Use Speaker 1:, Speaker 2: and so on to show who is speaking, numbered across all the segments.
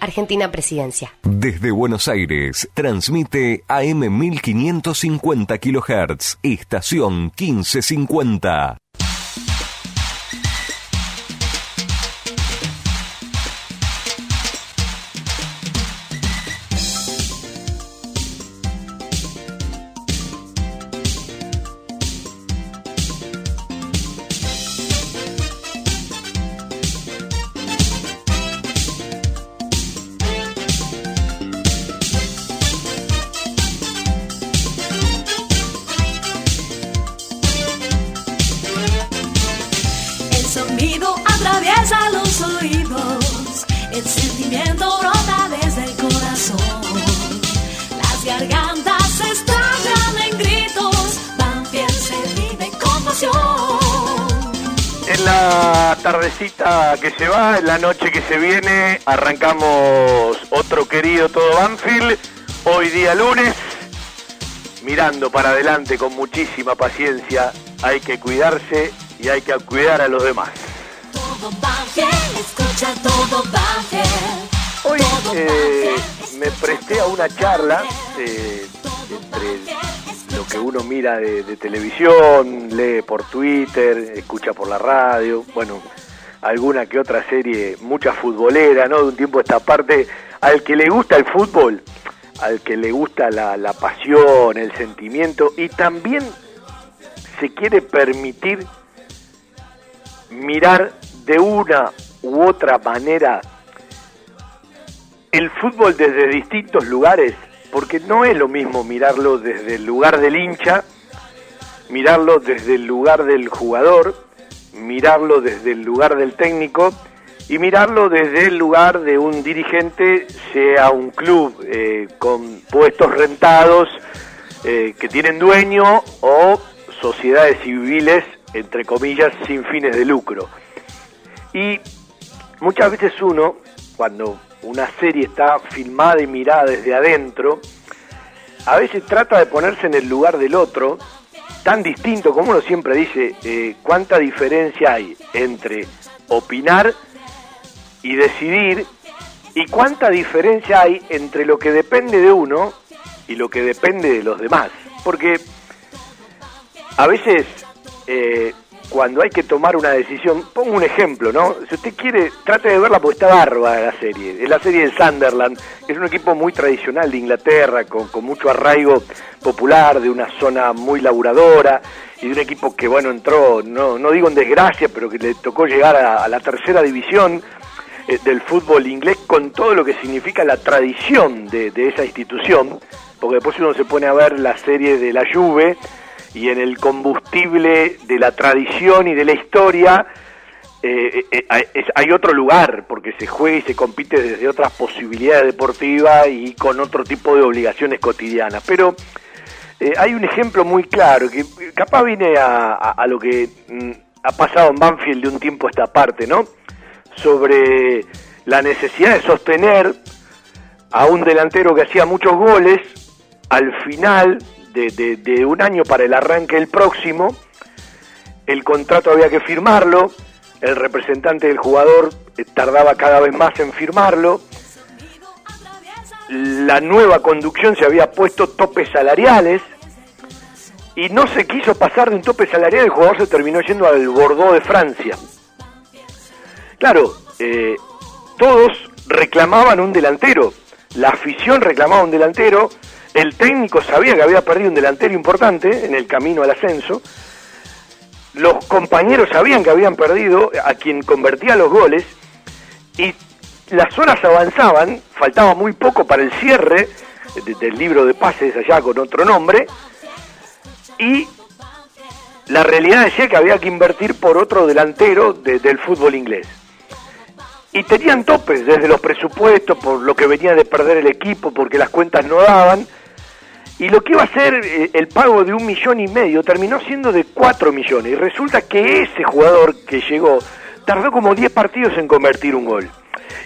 Speaker 1: Argentina Presidencia.
Speaker 2: Desde Buenos Aires, transmite AM 1550 kHz, estación 1550.
Speaker 3: Día lunes, mirando para adelante con muchísima paciencia. Hay que cuidarse y hay que cuidar a los demás.
Speaker 4: Todo Banfield, escucha todo Banfield.
Speaker 3: Hoy eh, me presté a una charla eh, entre lo que uno mira de, de televisión, lee por Twitter, escucha por la radio, bueno, alguna que otra serie, mucha futbolera, ¿no? De un tiempo a esta parte, al que le gusta el fútbol, al que le gusta la, la pasión, el sentimiento, y también se quiere permitir mirar de una u otra manera el fútbol desde distintos lugares, porque no es lo mismo mirarlo desde el lugar del hincha, mirarlo desde el lugar del jugador, mirarlo desde el lugar del técnico y mirarlo desde el lugar de un dirigente, sea un club eh, con puestos rentados eh, que tienen dueño o sociedades civiles, entre comillas, sin fines de lucro. Y muchas veces uno, cuando una serie está filmada y mirada desde adentro, a veces trata de ponerse en el lugar del otro, tan distinto como uno siempre dice, eh, cuánta diferencia hay entre opinar y decidir, y cuánta diferencia hay entre lo que depende de uno y lo que depende de los demás. Porque a veces eh, cuando hay que tomar una decisión, pongo un ejemplo, ¿no? Si usted quiere, trate de verla porque está bárbara la serie. Es la serie del Sunderland, es un equipo muy tradicional de Inglaterra, con, con mucho arraigo popular, de una zona muy laburadora, y de un equipo que, bueno, entró, no, no digo en desgracia, pero que le tocó llegar a la tercera división eh, del fútbol inglés con todo lo que significa la tradición de, esa institución, porque después uno se pone a ver la serie de la Juve, y en el combustible de la tradición y de la historia eh, eh, hay otro lugar, porque se juega y se compite desde otras posibilidades deportivas y con otro tipo de obligaciones cotidianas. Pero hay un ejemplo muy claro, que capaz viene a lo que mm, ha pasado en Banfield de un tiempo a esta parte, ¿no? Sobre la necesidad de sostener a un delantero que hacía muchos goles al final de, de- un año para el arranque del próximo, el contrato había que firmarlo, el representante del jugador eh, tardaba cada vez más en firmarlo, la nueva conducción se había puesto topes salariales y no se quiso pasar de un tope salarial, el jugador se terminó yendo al Bordeaux de Francia. Claro, eh, todos reclamaban un delantero, la afición reclamaba un delantero, el técnico sabía que había perdido un delantero importante en el camino al ascenso, los compañeros sabían que habían perdido a quien convertía los goles. Y las horas avanzaban, faltaba muy poco para el cierre de- del libro de pases allá con otro nombre. Y la realidad decía que había que invertir por otro delantero de- del fútbol inglés. Y tenían topes desde los presupuestos, por lo que venía de perder el equipo, porque las cuentas no daban. y lo que iba a ser eh, el pago de un millón y medio terminó siendo de cuatro millones. Y resulta que ese jugador que llegó tardó como 10 partidos en convertir un gol.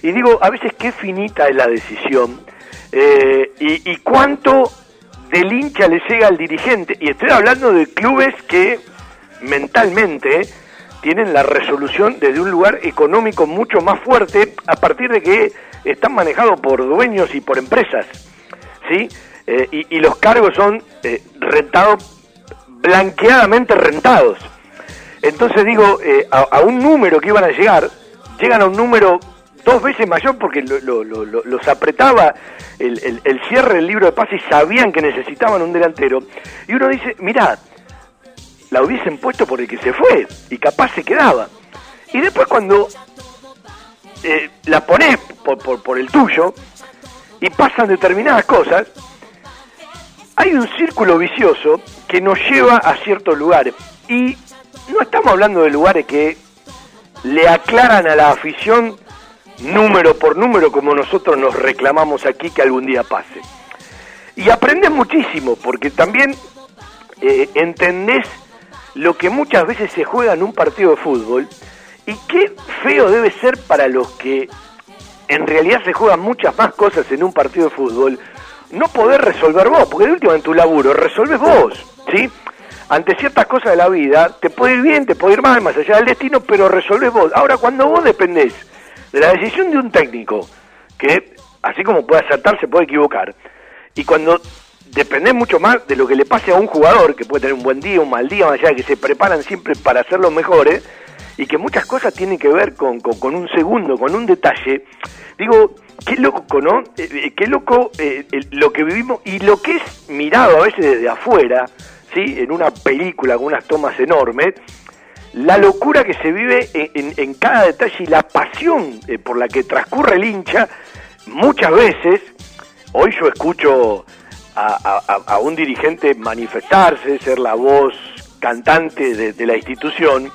Speaker 3: Y digo, a veces qué finita es la decisión eh, y, y cuánto del hincha le llega al dirigente. Y estoy hablando de clubes que mentalmente tienen la resolución desde un lugar económico mucho más fuerte a partir de que están manejados por dueños y por empresas. ¿sí? Eh, y, los cargos son eh, rentados, blanqueadamente rentados. Entonces digo, eh, a, un número que iban a llegar, llegan a un número dos veces mayor porque lo- lo- lo- lo- los apretaba el, el- el cierre del libro de paz y sabían que necesitaban un delantero. Y uno dice, mirá, la hubiesen puesto por el que se fue y capaz se quedaba. Y después cuando eh, la pones por, por, por el tuyo y pasan determinadas cosas, hay un círculo vicioso que nos lleva a ciertos lugares. Y no estamos hablando de lugares que le aclaran a la afición número por número como nosotros nos reclamamos aquí que algún día pase. Y aprendes muchísimo porque también eh, entendés lo que muchas veces se juega en un partido de fútbol y qué feo debe ser para los que en realidad se juegan muchas más cosas en un partido de fútbol, no poder resolver vos, porque de último en tu laburo resolves vos, ¿sí? Ante ciertas cosas de la vida, te puede ir bien, te puede ir mal, más allá del destino, pero resolves vos. Ahora, cuando vos dependés de la decisión de un técnico, que así como puede acertar, se puede equivocar, y cuando dependés mucho más de lo que le pase a un jugador, que puede tener un buen día, un mal día, más allá de que se preparan siempre para ser los mejores, y que muchas cosas tienen que ver con, un segundo, con un detalle, digo, qué loco, ¿no? Eh, eh, qué loco eh, lo que vivimos y lo que es mirado a veces desde afuera, ¿sí? En una película con unas tomas enormes, la locura que se vive en, en- en cada detalle y la pasión por la que transcurre el hincha, muchas veces, hoy yo escucho a, a- un dirigente manifestarse, ser la voz cantante de, la institución,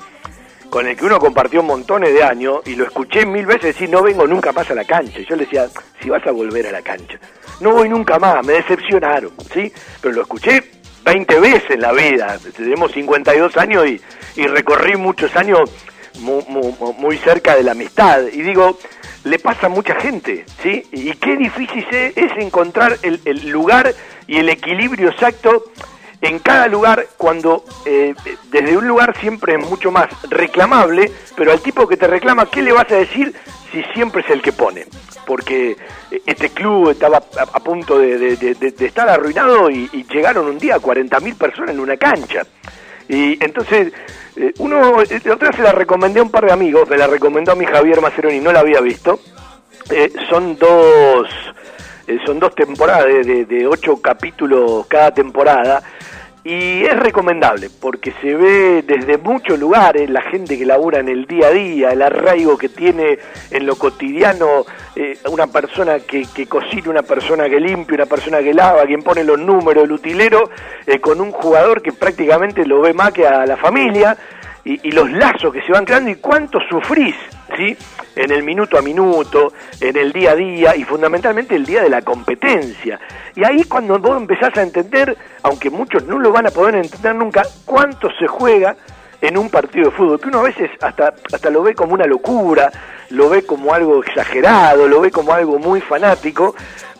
Speaker 3: con el que uno compartió montones de años y lo escuché mil veces decir no vengo nunca más a la cancha. Yo le decía, si vas a volver a la cancha, no voy nunca más, me decepcionaron, ¿sí? Pero lo escuché 20 veces en la vida, tenemos 52 años y, y recorrí muchos años mu- mu- muy, cerca de la amistad. Y digo, le pasa a mucha gente, ¿sí? Y qué difícil es, encontrar el, el lugar y el equilibrio exacto en cada lugar cuando eh, desde un lugar siempre es mucho más reclamable, pero al tipo que te reclama, ¿qué le vas a decir si siempre es el que pone? Porque eh, este club estaba a, punto de, de- estar arruinado y, y llegaron un día 40.000 personas en una cancha. Y entonces, eh, uno, eh, la otra vez se la recomendé a un par de amigos, me la recomendó a mi Javier Maceroni, no la había visto. Eh, son dos eh, son dos temporadas de, de- de ocho capítulos cada temporada y es recomendable porque se ve desde muchos lugares la gente que labura en el día a día, el arraigo que tiene en lo cotidiano eh, una persona que, que cocina, una persona que limpia, una persona que lava, quien pone los números, el utilero, eh, con un jugador que prácticamente lo ve más que a la familia y, los lazos que se van creando y cuánto sufrís, ¿sí? En el minuto a minuto, en el día a día y fundamentalmente el día de la competencia. Y ahí cuando vos empezás a entender, aunque muchos no lo van a poder entender nunca, cuánto se juega en un partido de fútbol, que uno a veces hasta, hasta lo ve como una locura, lo ve como algo exagerado, lo ve como algo muy fanático,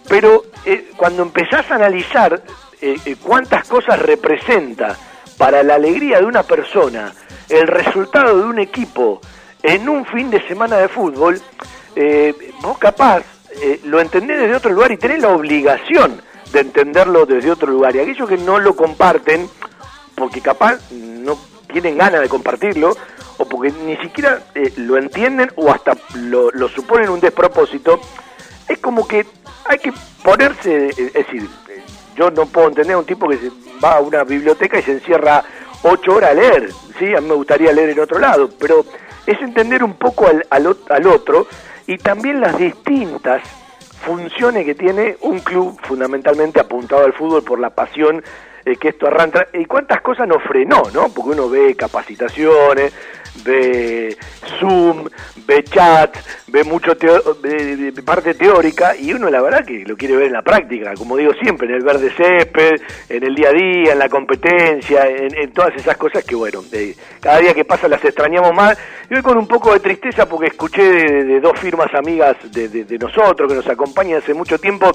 Speaker 3: pero eh, cuando empezás a analizar eh, eh, cuántas cosas representa para la alegría de una persona el resultado de un equipo en un fin de semana de fútbol, eh, vos capaz eh, lo entendés desde otro lugar y tenés la obligación de entenderlo desde otro lugar. Y aquellos que no lo comparten, porque capaz no tienen ganas de compartirlo, o porque ni siquiera eh, lo entienden o hasta lo, lo suponen un despropósito, es como que hay que ponerse, eh, es decir, eh, yo no puedo entender a un tipo que va a una biblioteca y se encierra ocho horas a leer, ¿sí? A mí me gustaría leer en otro lado, pero es entender un poco al, al, al otro y también las distintas funciones que tiene un club fundamentalmente apuntado al fútbol por la pasión eh, que esto arranca, y cuántas cosas nos frenó, ¿no? Porque uno ve capacitaciones, ve Zoom, ve chat, ve mucho de, parte teórica y uno la verdad que lo quiere ver en la práctica, como digo siempre, en el verde césped, en el día a día, en la competencia, en, todas esas cosas que bueno, cada día que pasa las extrañamos más. Y hoy con un poco de tristeza porque escuché de, dos firmas amigas de, nosotros que nos acompañan hace mucho tiempo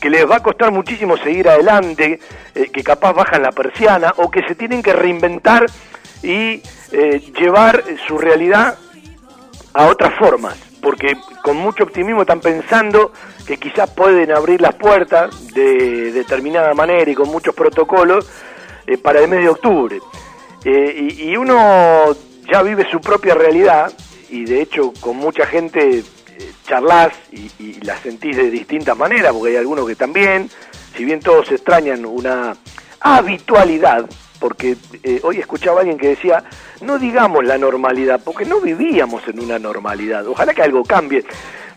Speaker 3: que les va a costar muchísimo seguir adelante, eh, que capaz bajan la persiana o que se tienen que reinventar y eh, llevar su realidad a otras formas, porque con mucho optimismo están pensando que quizás pueden abrir las puertas de determinada manera y con muchos protocolos eh, para el mes de octubre. Eh, y, uno ya vive su propia realidad y de hecho con mucha gente charlas y, y la sentís de distintas maneras, porque hay algunos que también, si bien todos extrañan una habitualidad, porque eh, hoy escuchaba a alguien que decía, no digamos la normalidad, porque no vivíamos en una normalidad, ojalá que algo cambie.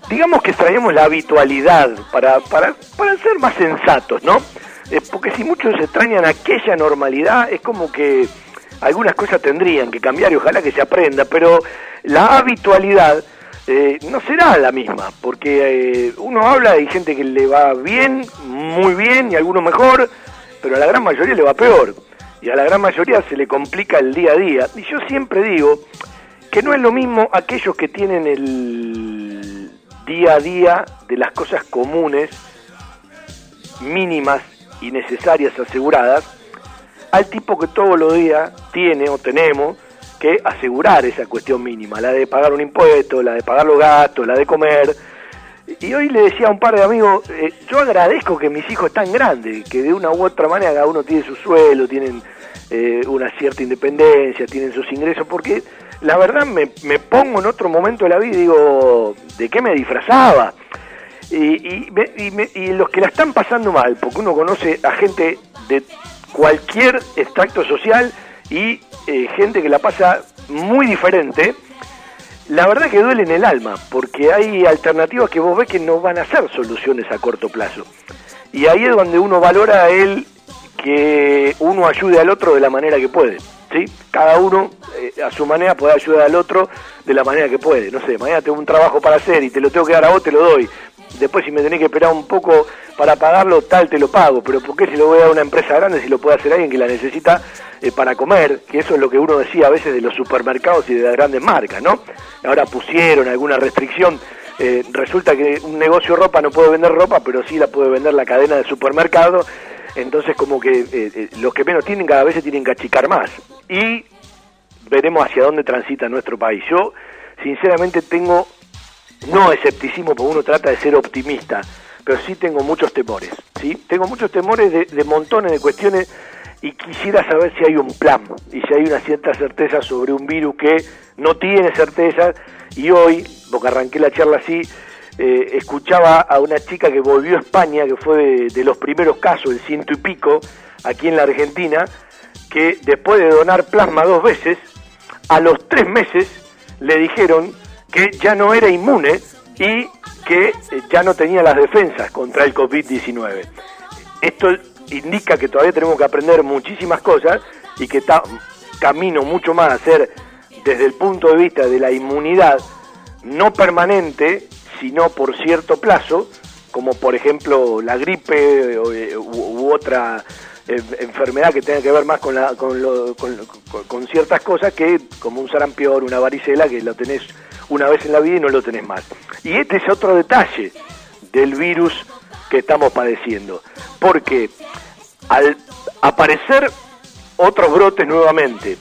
Speaker 3: Digamos que extrañamos la habitualidad para, para, para ser más sensatos, ¿no? Eh, porque si muchos extrañan aquella normalidad, es como que algunas cosas tendrían que cambiar y ojalá que se aprenda, pero la habitualidad eh, no será la misma, porque uno habla hay gente que le va bien, muy bien, y a algunos mejor, pero a la gran mayoría le va peor y a la gran mayoría se le complica el día a día. Y yo siempre digo que no es lo mismo aquellos que tienen el día a día de las cosas comunes, mínimas y necesarias aseguradas, al tipo que todos los días tiene o tenemos que asegurar esa cuestión mínima, la de pagar un impuesto, la de pagar los gastos, la de comer, y hoy le decía a un par de amigos, eh, yo agradezco que mis hijos están grandes, que de una u otra manera cada uno tiene su suelo, tienen eh, una cierta independencia, tienen sus ingresos, porque la verdad me, me, pongo en otro momento de la vida y digo, ¿de qué me disfrazaba? Y, y, los que la están pasando mal, porque uno conoce a gente de cualquier extracto social y eh, gente que la pasa muy diferente, la verdad que duele en el alma, porque hay alternativas que vos ves que no van a ser soluciones a corto plazo. Y ahí es donde uno valora el que uno ayude al otro de la manera que puede. ¿sí? Cada uno eh, a su manera puede ayudar al otro de la manera que puede. No sé, mañana tengo un trabajo para hacer y te lo tengo que dar a vos, te lo doy. Después si me tenés que esperar un poco para pagarlo, tal te lo pago. Pero ¿por qué si lo voy a dar a una empresa grande si lo puede hacer alguien que la necesita eh, para comer? Que eso es lo que uno decía a veces de los supermercados y de las grandes marcas, ¿no? Ahora pusieron alguna restricción. Eh, resulta que un negocio ropa no puede vender ropa, pero sí la puede vender la cadena de supermercado. Entonces como que eh, los que menos tienen cada vez se tienen que achicar más. Y veremos hacia dónde transita nuestro país. Yo sinceramente tengo no escepticismo porque uno trata de ser optimista, pero sí tengo muchos temores, ¿sí? Tengo muchos temores de, montones de cuestiones y quisiera saber si hay un plan y si hay una cierta certeza sobre un virus que no tiene certeza y hoy, porque arranqué la charla así, eh, escuchaba a una chica que volvió a España, que fue de, de, los primeros casos, el ciento y pico, aquí en la Argentina, que después de donar plasma dos veces, a los tres meses le dijeron que ya no era inmune y que ya no tenía las defensas contra el COVID-19. Esto indica que todavía tenemos que aprender muchísimas cosas y que está camino mucho más a ser desde el punto de vista de la inmunidad no permanente, sino por cierto plazo, como por ejemplo la gripe eh, u, otra eh, enfermedad que tenga que ver más con, la, con, con, ciertas cosas que como un sarampión, una varicela, que lo tenés una vez en la vida y no lo tenés más. Y este es otro detalle del virus que estamos padeciendo, porque al aparecer otros brotes nuevamente,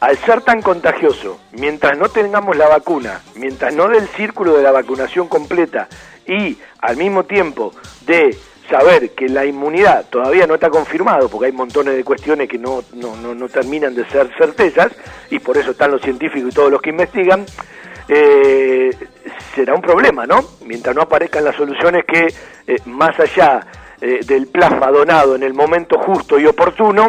Speaker 3: al ser tan contagioso, mientras no tengamos la vacuna, mientras no del círculo de la vacunación completa y al mismo tiempo de saber que la inmunidad todavía no está confirmado, porque hay montones de cuestiones que no, no, no, terminan de ser certezas, y por eso están los científicos y todos los que investigan, eh, será un problema, ¿no? Mientras no aparezcan las soluciones que, eh, más allá eh, del plasma donado en el momento justo y oportuno,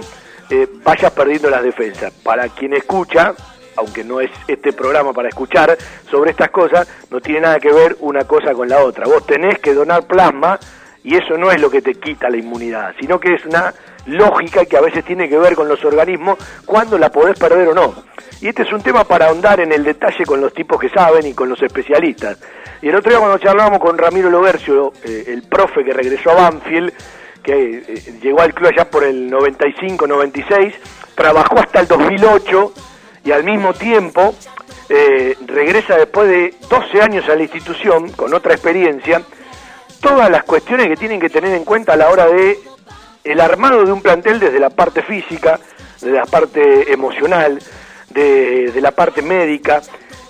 Speaker 3: eh, vayas perdiendo las defensas. Para quien escucha, aunque no es este programa para escuchar sobre estas cosas, no tiene nada que ver una cosa con la otra. Vos tenés que donar plasma y eso no es lo que te quita la inmunidad, sino que es una lógica que a veces tiene que ver con los organismos, cuando la podés perder o no. Y este es un tema para ahondar en el detalle con los tipos que saben y con los especialistas. Y el otro día cuando charlábamos con Ramiro Lobercio, eh, el profe que regresó a Banfield, que eh, llegó al club allá por el 95-96, trabajó hasta el 2008 y al mismo tiempo eh, regresa después de 12 años a la institución con otra experiencia, todas las cuestiones que tienen que tener en cuenta a la hora de el armado de un plantel desde la parte física, de la parte emocional, de, la parte médica,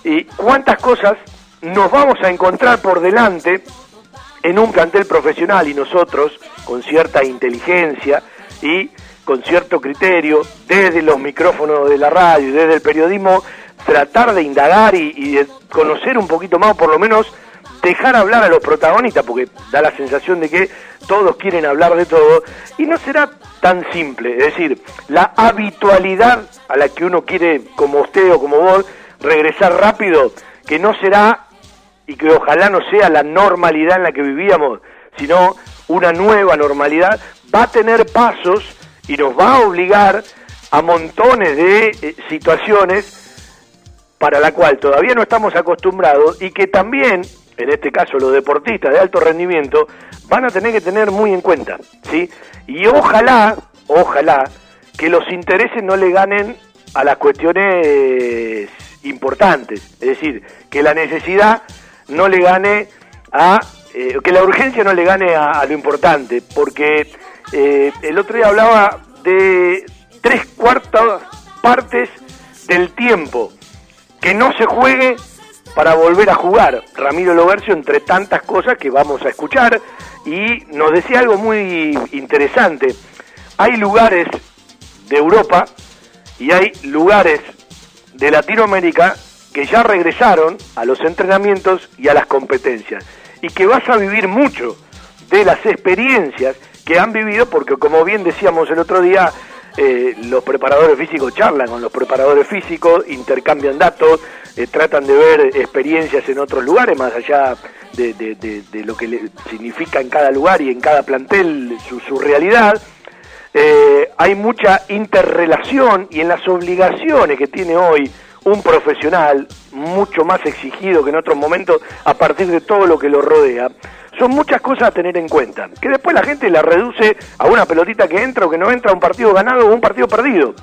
Speaker 3: y cuántas cosas nos vamos a encontrar por delante en un plantel profesional y nosotros, con cierta inteligencia y con cierto criterio, desde los micrófonos de la radio y desde el periodismo, tratar de indagar y, y de conocer un poquito más, por lo menos dejar hablar a los protagonistas, porque da la sensación de que todos quieren hablar de todo, y no será tan simple, es decir, la habitualidad a la que uno quiere, como usted o como vos, regresar rápido, que no será y que ojalá no sea la normalidad en la que vivíamos, sino una nueva normalidad, va a tener pasos y nos va a obligar a montones de eh, situaciones para la cual todavía no estamos acostumbrados y que también, en este caso los deportistas de alto rendimiento, van a tener que tener muy en cuenta, ¿sí? Y ojalá, ojalá, que los intereses no le ganen a las cuestiones importantes, es decir, que la necesidad no le gane a, eh, que la urgencia no le gane a, lo importante, porque eh, el otro día hablaba de tres cuartas partes del tiempo que no se juegue para volver a jugar. Ramiro Lobercio, entre tantas cosas que vamos a escuchar, y nos decía algo muy interesante. Hay lugares de Europa y hay lugares de Latinoamérica que ya regresaron a los entrenamientos y a las competencias y que vas a vivir mucho de las experiencias que han vivido porque como bien decíamos el otro día eh, los preparadores físicos charlan con los preparadores físicos, intercambian datos, eh, tratan de ver experiencias en otros lugares, más allá de, lo que significa en cada lugar y en cada plantel su, su realidad. Eh, hay mucha interrelación y en las obligaciones que tiene hoy un profesional, mucho más exigido que en otros momentos, a partir de todo lo que lo rodea, son muchas cosas a tener en cuenta. Que después la gente la reduce a una pelotita que entra o que no entra, un partido ganado o un partido perdido.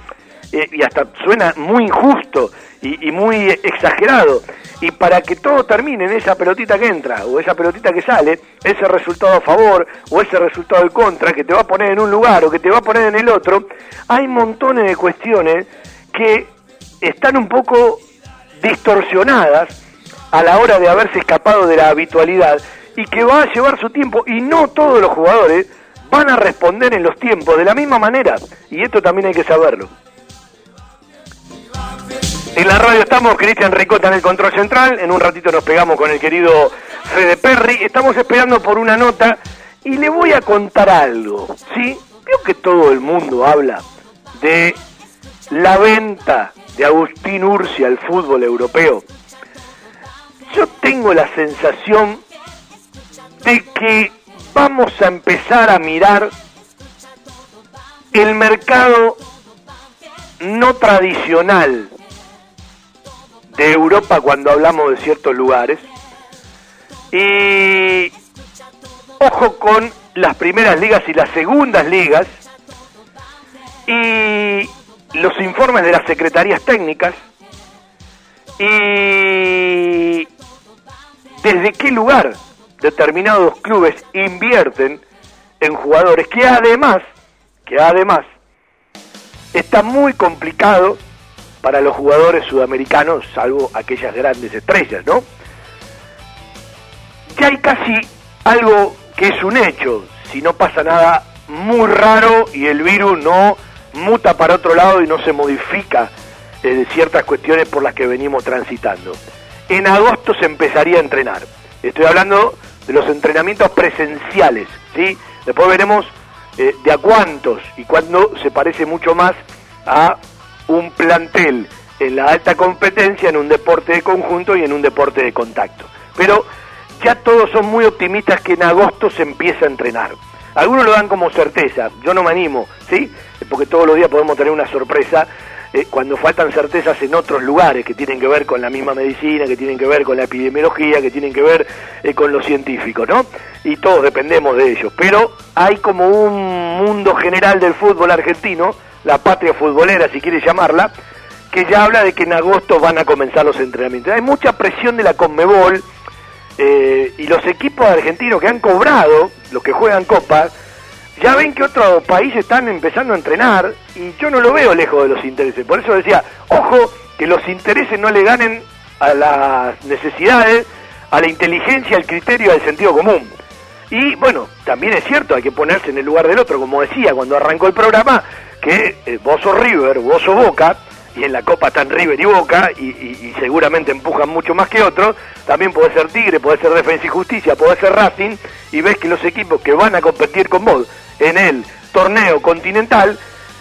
Speaker 3: Eh, y hasta suena muy injusto y, y muy exagerado. Y para que todo termine en esa pelotita que entra o esa pelotita que sale, ese resultado a favor o ese resultado en contra que te va a poner en un lugar o que te va a poner en el otro, hay montones de cuestiones que están un poco distorsionadas a la hora de haberse escapado de la habitualidad y que va a llevar su tiempo y no todos los jugadores van a responder en los tiempos de la misma manera y esto también hay que saberlo. En la radio estamos, Cristian Ricota en el control central, en un ratito nos pegamos con el querido Fede Perry, estamos esperando por una nota y le voy a contar algo, ¿sí? Veo que todo el mundo habla de la venta de Agustín Ursi al fútbol europeo. Yo tengo la sensación de que vamos a empezar a mirar el mercado no tradicional de Europa cuando hablamos de ciertos lugares. Y ojo con las primeras ligas y las segundas ligas y los informes de las secretarías técnicas y desde qué lugar determinados clubes invierten en jugadores que además que además está muy complicado para los jugadores sudamericanos, salvo aquellas grandes estrellas, ¿no? Ya hay casi algo que es un hecho, si no pasa nada muy raro y el virus no muta para otro lado y no se modifica eh, ciertas cuestiones por las que venimos transitando. En agosto se empezaría a entrenar. Estoy hablando de los entrenamientos presenciales, ¿sí? Después veremos eh, de a cuántos y cuándo se parece mucho más a un plantel en la alta competencia, en un deporte de conjunto y en un deporte de contacto. Pero ya todos son muy optimistas que en agosto se empieza a entrenar. Algunos lo dan como certeza, yo no me animo, ¿sí? Porque todos los días podemos tener una sorpresa eh, cuando faltan certezas en otros lugares que tienen que ver con la misma medicina, que tienen que ver con la epidemiología, que tienen que ver eh, con lo científico, ¿no? Y todos dependemos de ellos. Pero hay como un mundo general del fútbol argentino, la patria futbolera, si quieres llamarla, que ya habla de que en agosto van a comenzar los entrenamientos. Hay mucha presión de la Conmebol eh, y los equipos argentinos que han cobrado, los que juegan copas, ya ven que otros países están empezando a entrenar y yo no lo veo lejos de los intereses. Por eso decía, ojo, que los intereses no le ganen a las necesidades, a la inteligencia, al criterio, al sentido común. Y bueno, también es cierto, hay que ponerse en el lugar del otro, como decía cuando arrancó el programa, que eh, vos sos River, vos sos Boca, y en la Copa están River y Boca, y, seguramente empujan mucho más que otros, también puede ser Tigre, puede ser Defensa y Justicia, puede ser Racing, y ves que los equipos que van a competir con vos en el torneo continental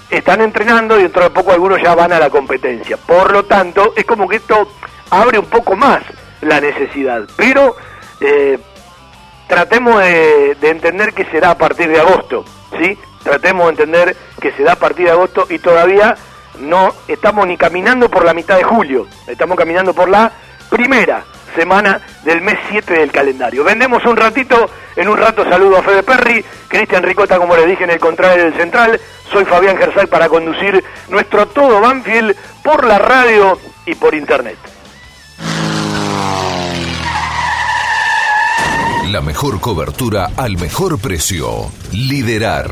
Speaker 3: están entrenando y dentro de poco algunos ya van a la competencia. Por lo tanto, es como que esto abre un poco más la necesidad, pero eh, tratemos de, de entender que será a partir de agosto, ¿sí? Tratemos de entender que se da a partir de agosto y todavía no estamos ni caminando por la mitad de julio, estamos caminando por la primera semana del mes 7 del calendario. Vendemos un ratito, en un rato saludo a Fede Perry, Cristian Ricota, como les dije en el contrario del central, soy Fabián Gersal para conducir nuestro todo Banfield por la radio y por internet.
Speaker 2: La mejor cobertura al mejor precio. Liderar.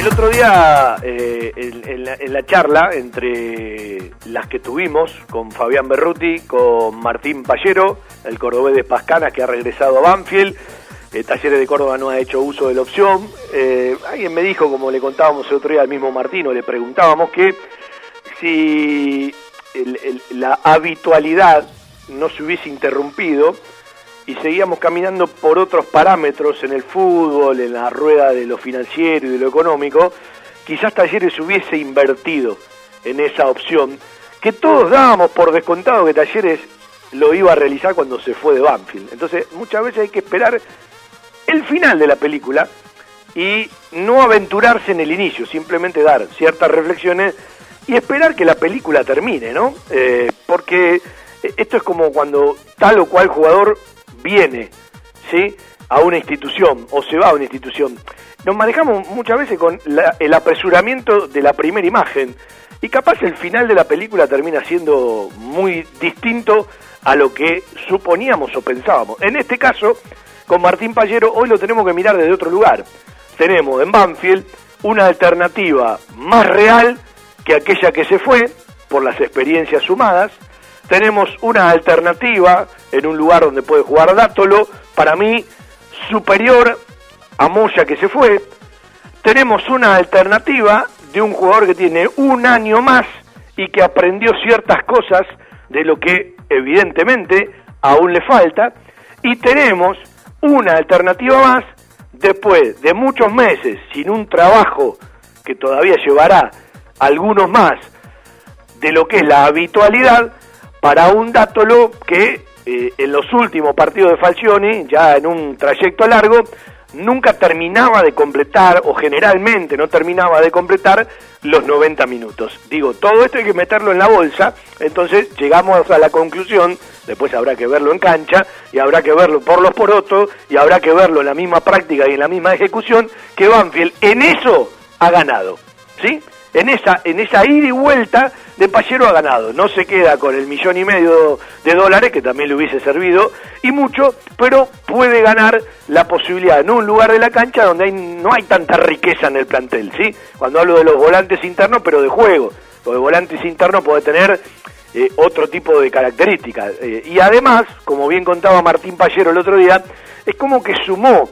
Speaker 3: El otro día, eh, en, la, charla entre las que tuvimos con Fabián Berruti, con Martín Pallero, el cordobés de Pascanas que ha regresado a Banfield, eh, Talleres de Córdoba no ha hecho uso de la opción. Eh, alguien me dijo, como le contábamos el otro día al mismo Martín, o le preguntábamos que si la habitualidad no se hubiese interrumpido, y seguíamos caminando por otros parámetros en el fútbol, en la rueda de lo financiero y de lo económico, quizás Talleres hubiese invertido en esa opción, que todos dábamos por descontado que Talleres lo iba a realizar cuando se fue de Banfield. Entonces, muchas veces hay que esperar el final de la película y no aventurarse en el inicio, simplemente dar ciertas reflexiones y esperar que la película termine, ¿no? Eh, porque esto es como cuando tal o cual jugador viene ¿sí? a una institución o se va a una institución. Nos manejamos muchas veces con la, el apresuramiento de la primera imagen y capaz el final de la película termina siendo muy distinto a lo que suponíamos o pensábamos. En este caso, con Martín Pallero, hoy lo tenemos que mirar desde otro lugar. Tenemos en Banfield una alternativa más real que aquella que se fue por las experiencias sumadas, tenemos una alternativa en un lugar donde puede jugar Dátolo, para mí superior a Moya que se fue. Tenemos una alternativa de un jugador que tiene un año más y que aprendió ciertas cosas de lo que evidentemente aún le falta. Y tenemos una alternativa más después de muchos meses sin un trabajo que todavía llevará algunos más de lo que es la habitualidad, para un Dátolo que eh, en los últimos partidos de Falcioni, ya en un trayecto largo, nunca terminaba de completar, o generalmente no terminaba de completar, los 90 minutos. Digo, todo esto hay que meterlo en la bolsa, entonces llegamos a la conclusión, después habrá que verlo en cancha, y habrá que verlo por los porotos, y habrá que verlo en la misma práctica y en la misma ejecución, que Banfield en eso ha ganado, ¿sí? En esa, en esa ida y vuelta de Pallero ha ganado. No se queda con el millón y medio de dólares, que también le hubiese servido, y mucho, pero puede ganar la posibilidad en un lugar de la cancha donde no hay tanta riqueza en el plantel, ¿sí? Cuando hablo de los volantes internos, pero de juego. Los volantes internos puede tener eh, otro tipo de características. Eh, y además, como bien contaba Martín Pallero el otro día, es como que sumó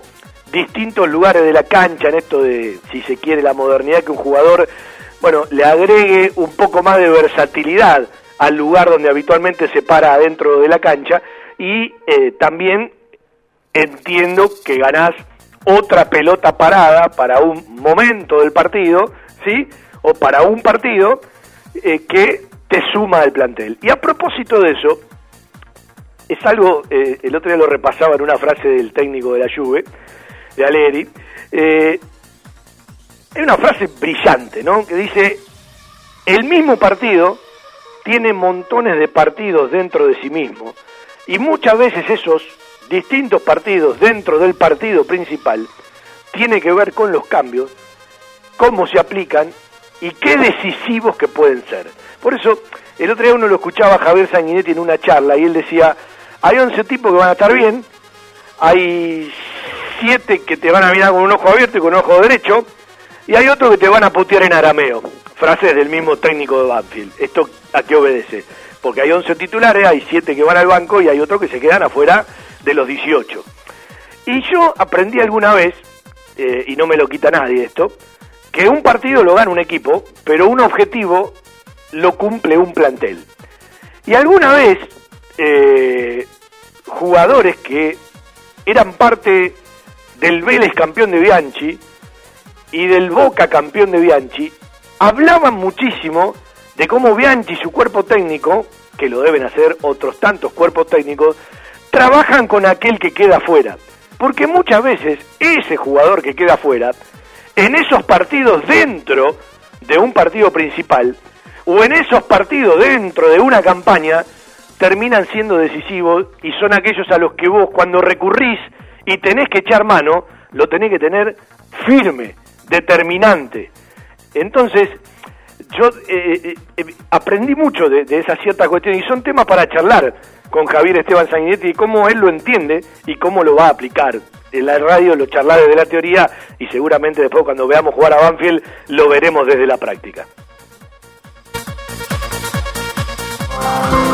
Speaker 3: distintos lugares de la cancha en esto de, si se quiere, la modernidad, que un jugador, bueno, le agregue un poco más de versatilidad al lugar donde habitualmente se para dentro de la cancha y eh, también entiendo que ganás otra pelota parada para un momento del partido, ¿sí? O para un partido eh, que te suma al plantel. Y a propósito de eso, es algo, eh, el otro día lo repasaba en una frase del técnico de la Juve, de Aleri, eh, hay una frase brillante, ¿no? Que dice, el mismo partido tiene montones de partidos dentro de sí mismo y muchas veces esos distintos partidos dentro del partido principal tiene que ver con los cambios, cómo se aplican y qué decisivos que pueden ser. Por eso, el otro día uno lo escuchaba Javier Sanguinetti en una charla y él decía, hay 11 tipos que van a estar bien, hay siete que te van a mirar con un ojo abierto y con un ojo derecho, y hay otros que te van a putear en arameo. Frases del mismo técnico de Banfield. ¿Esto a qué obedece? Porque hay 11 titulares, hay siete que van al banco y hay otros que se quedan afuera de los 18. Y yo aprendí alguna vez, eh, y no me lo quita nadie esto, que un partido lo gana un equipo, pero un objetivo lo cumple un plantel. Y alguna vez, eh, jugadores que eran parte del Vélez campeón de Bianchi y del Boca campeón de Bianchi, hablaban muchísimo de cómo Bianchi y su cuerpo técnico, que lo deben hacer otros tantos cuerpos técnicos, trabajan con aquel que queda fuera. Porque muchas veces ese jugador que queda fuera, en esos partidos dentro de un partido principal, o en esos partidos dentro de una campaña, terminan siendo decisivos y son aquellos a los que vos cuando recurrís y tenés que echar mano, lo tenés que tener firme, determinante. Entonces, yo eh, eh, eh, aprendí mucho de, esa cierta cuestión y son temas para charlar con Javier Esteban Sanguinetti y cómo él lo entiende y cómo lo va a aplicar. En la radio lo charlaré de la teoría y seguramente después cuando veamos jugar a Banfield lo veremos desde la práctica.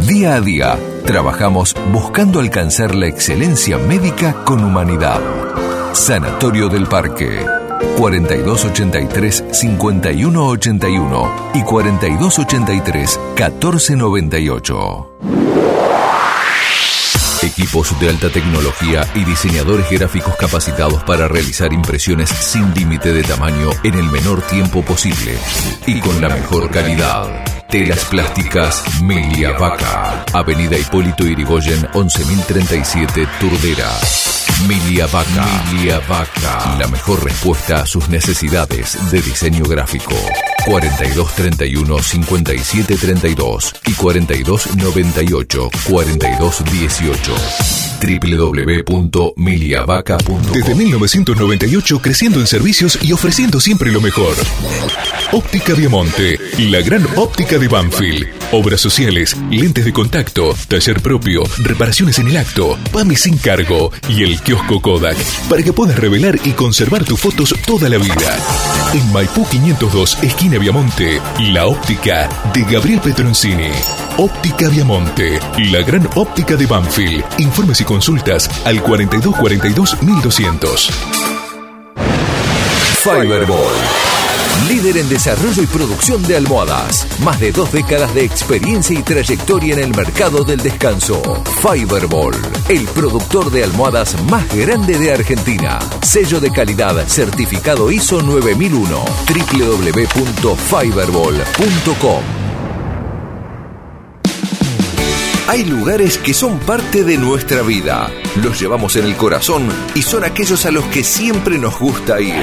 Speaker 2: Día a día, trabajamos buscando alcanzar la excelencia médica con humanidad. Sanatorio del Parque. 4283-5181 y 4283-1498. Equipos de alta tecnología y diseñadores gráficos capacitados para realizar impresiones sin límite de tamaño en el menor tiempo posible y con la mejor calidad. Telas Plásticas Milia Vaca. Avenida Hipólito Irigoyen 11037 Turdera. Milia Vaca. Milia Vaca. La mejor respuesta a sus necesidades de diseño gráfico. 4231 5732 y 4298 4218 www.miliavaca.com
Speaker 5: Desde 1998 creciendo en servicios y ofreciendo siempre lo mejor. Óptica Diamante, la gran óptica de Banfield. Obras sociales, lentes de contacto, taller propio, reparaciones en el acto, PAMI sin cargo y el kiosco Kodak para que puedas revelar y conservar tus fotos toda la vida. En Maipú 502, esquina Viamonte, la óptica de Gabriel Petroncini. Óptica Viamonte, la gran óptica de Banfield. Informes y consultas al 4242 1200.
Speaker 2: Fiberball. Líder en desarrollo y producción de almohadas. Más de dos décadas de experiencia y trayectoria en el mercado del descanso. Fiberball, el productor de almohadas más grande de Argentina. Sello de calidad certificado ISO 9001. www.fiberball.com Hay lugares que son parte de nuestra vida, los llevamos en el corazón y son aquellos a los que siempre nos gusta ir.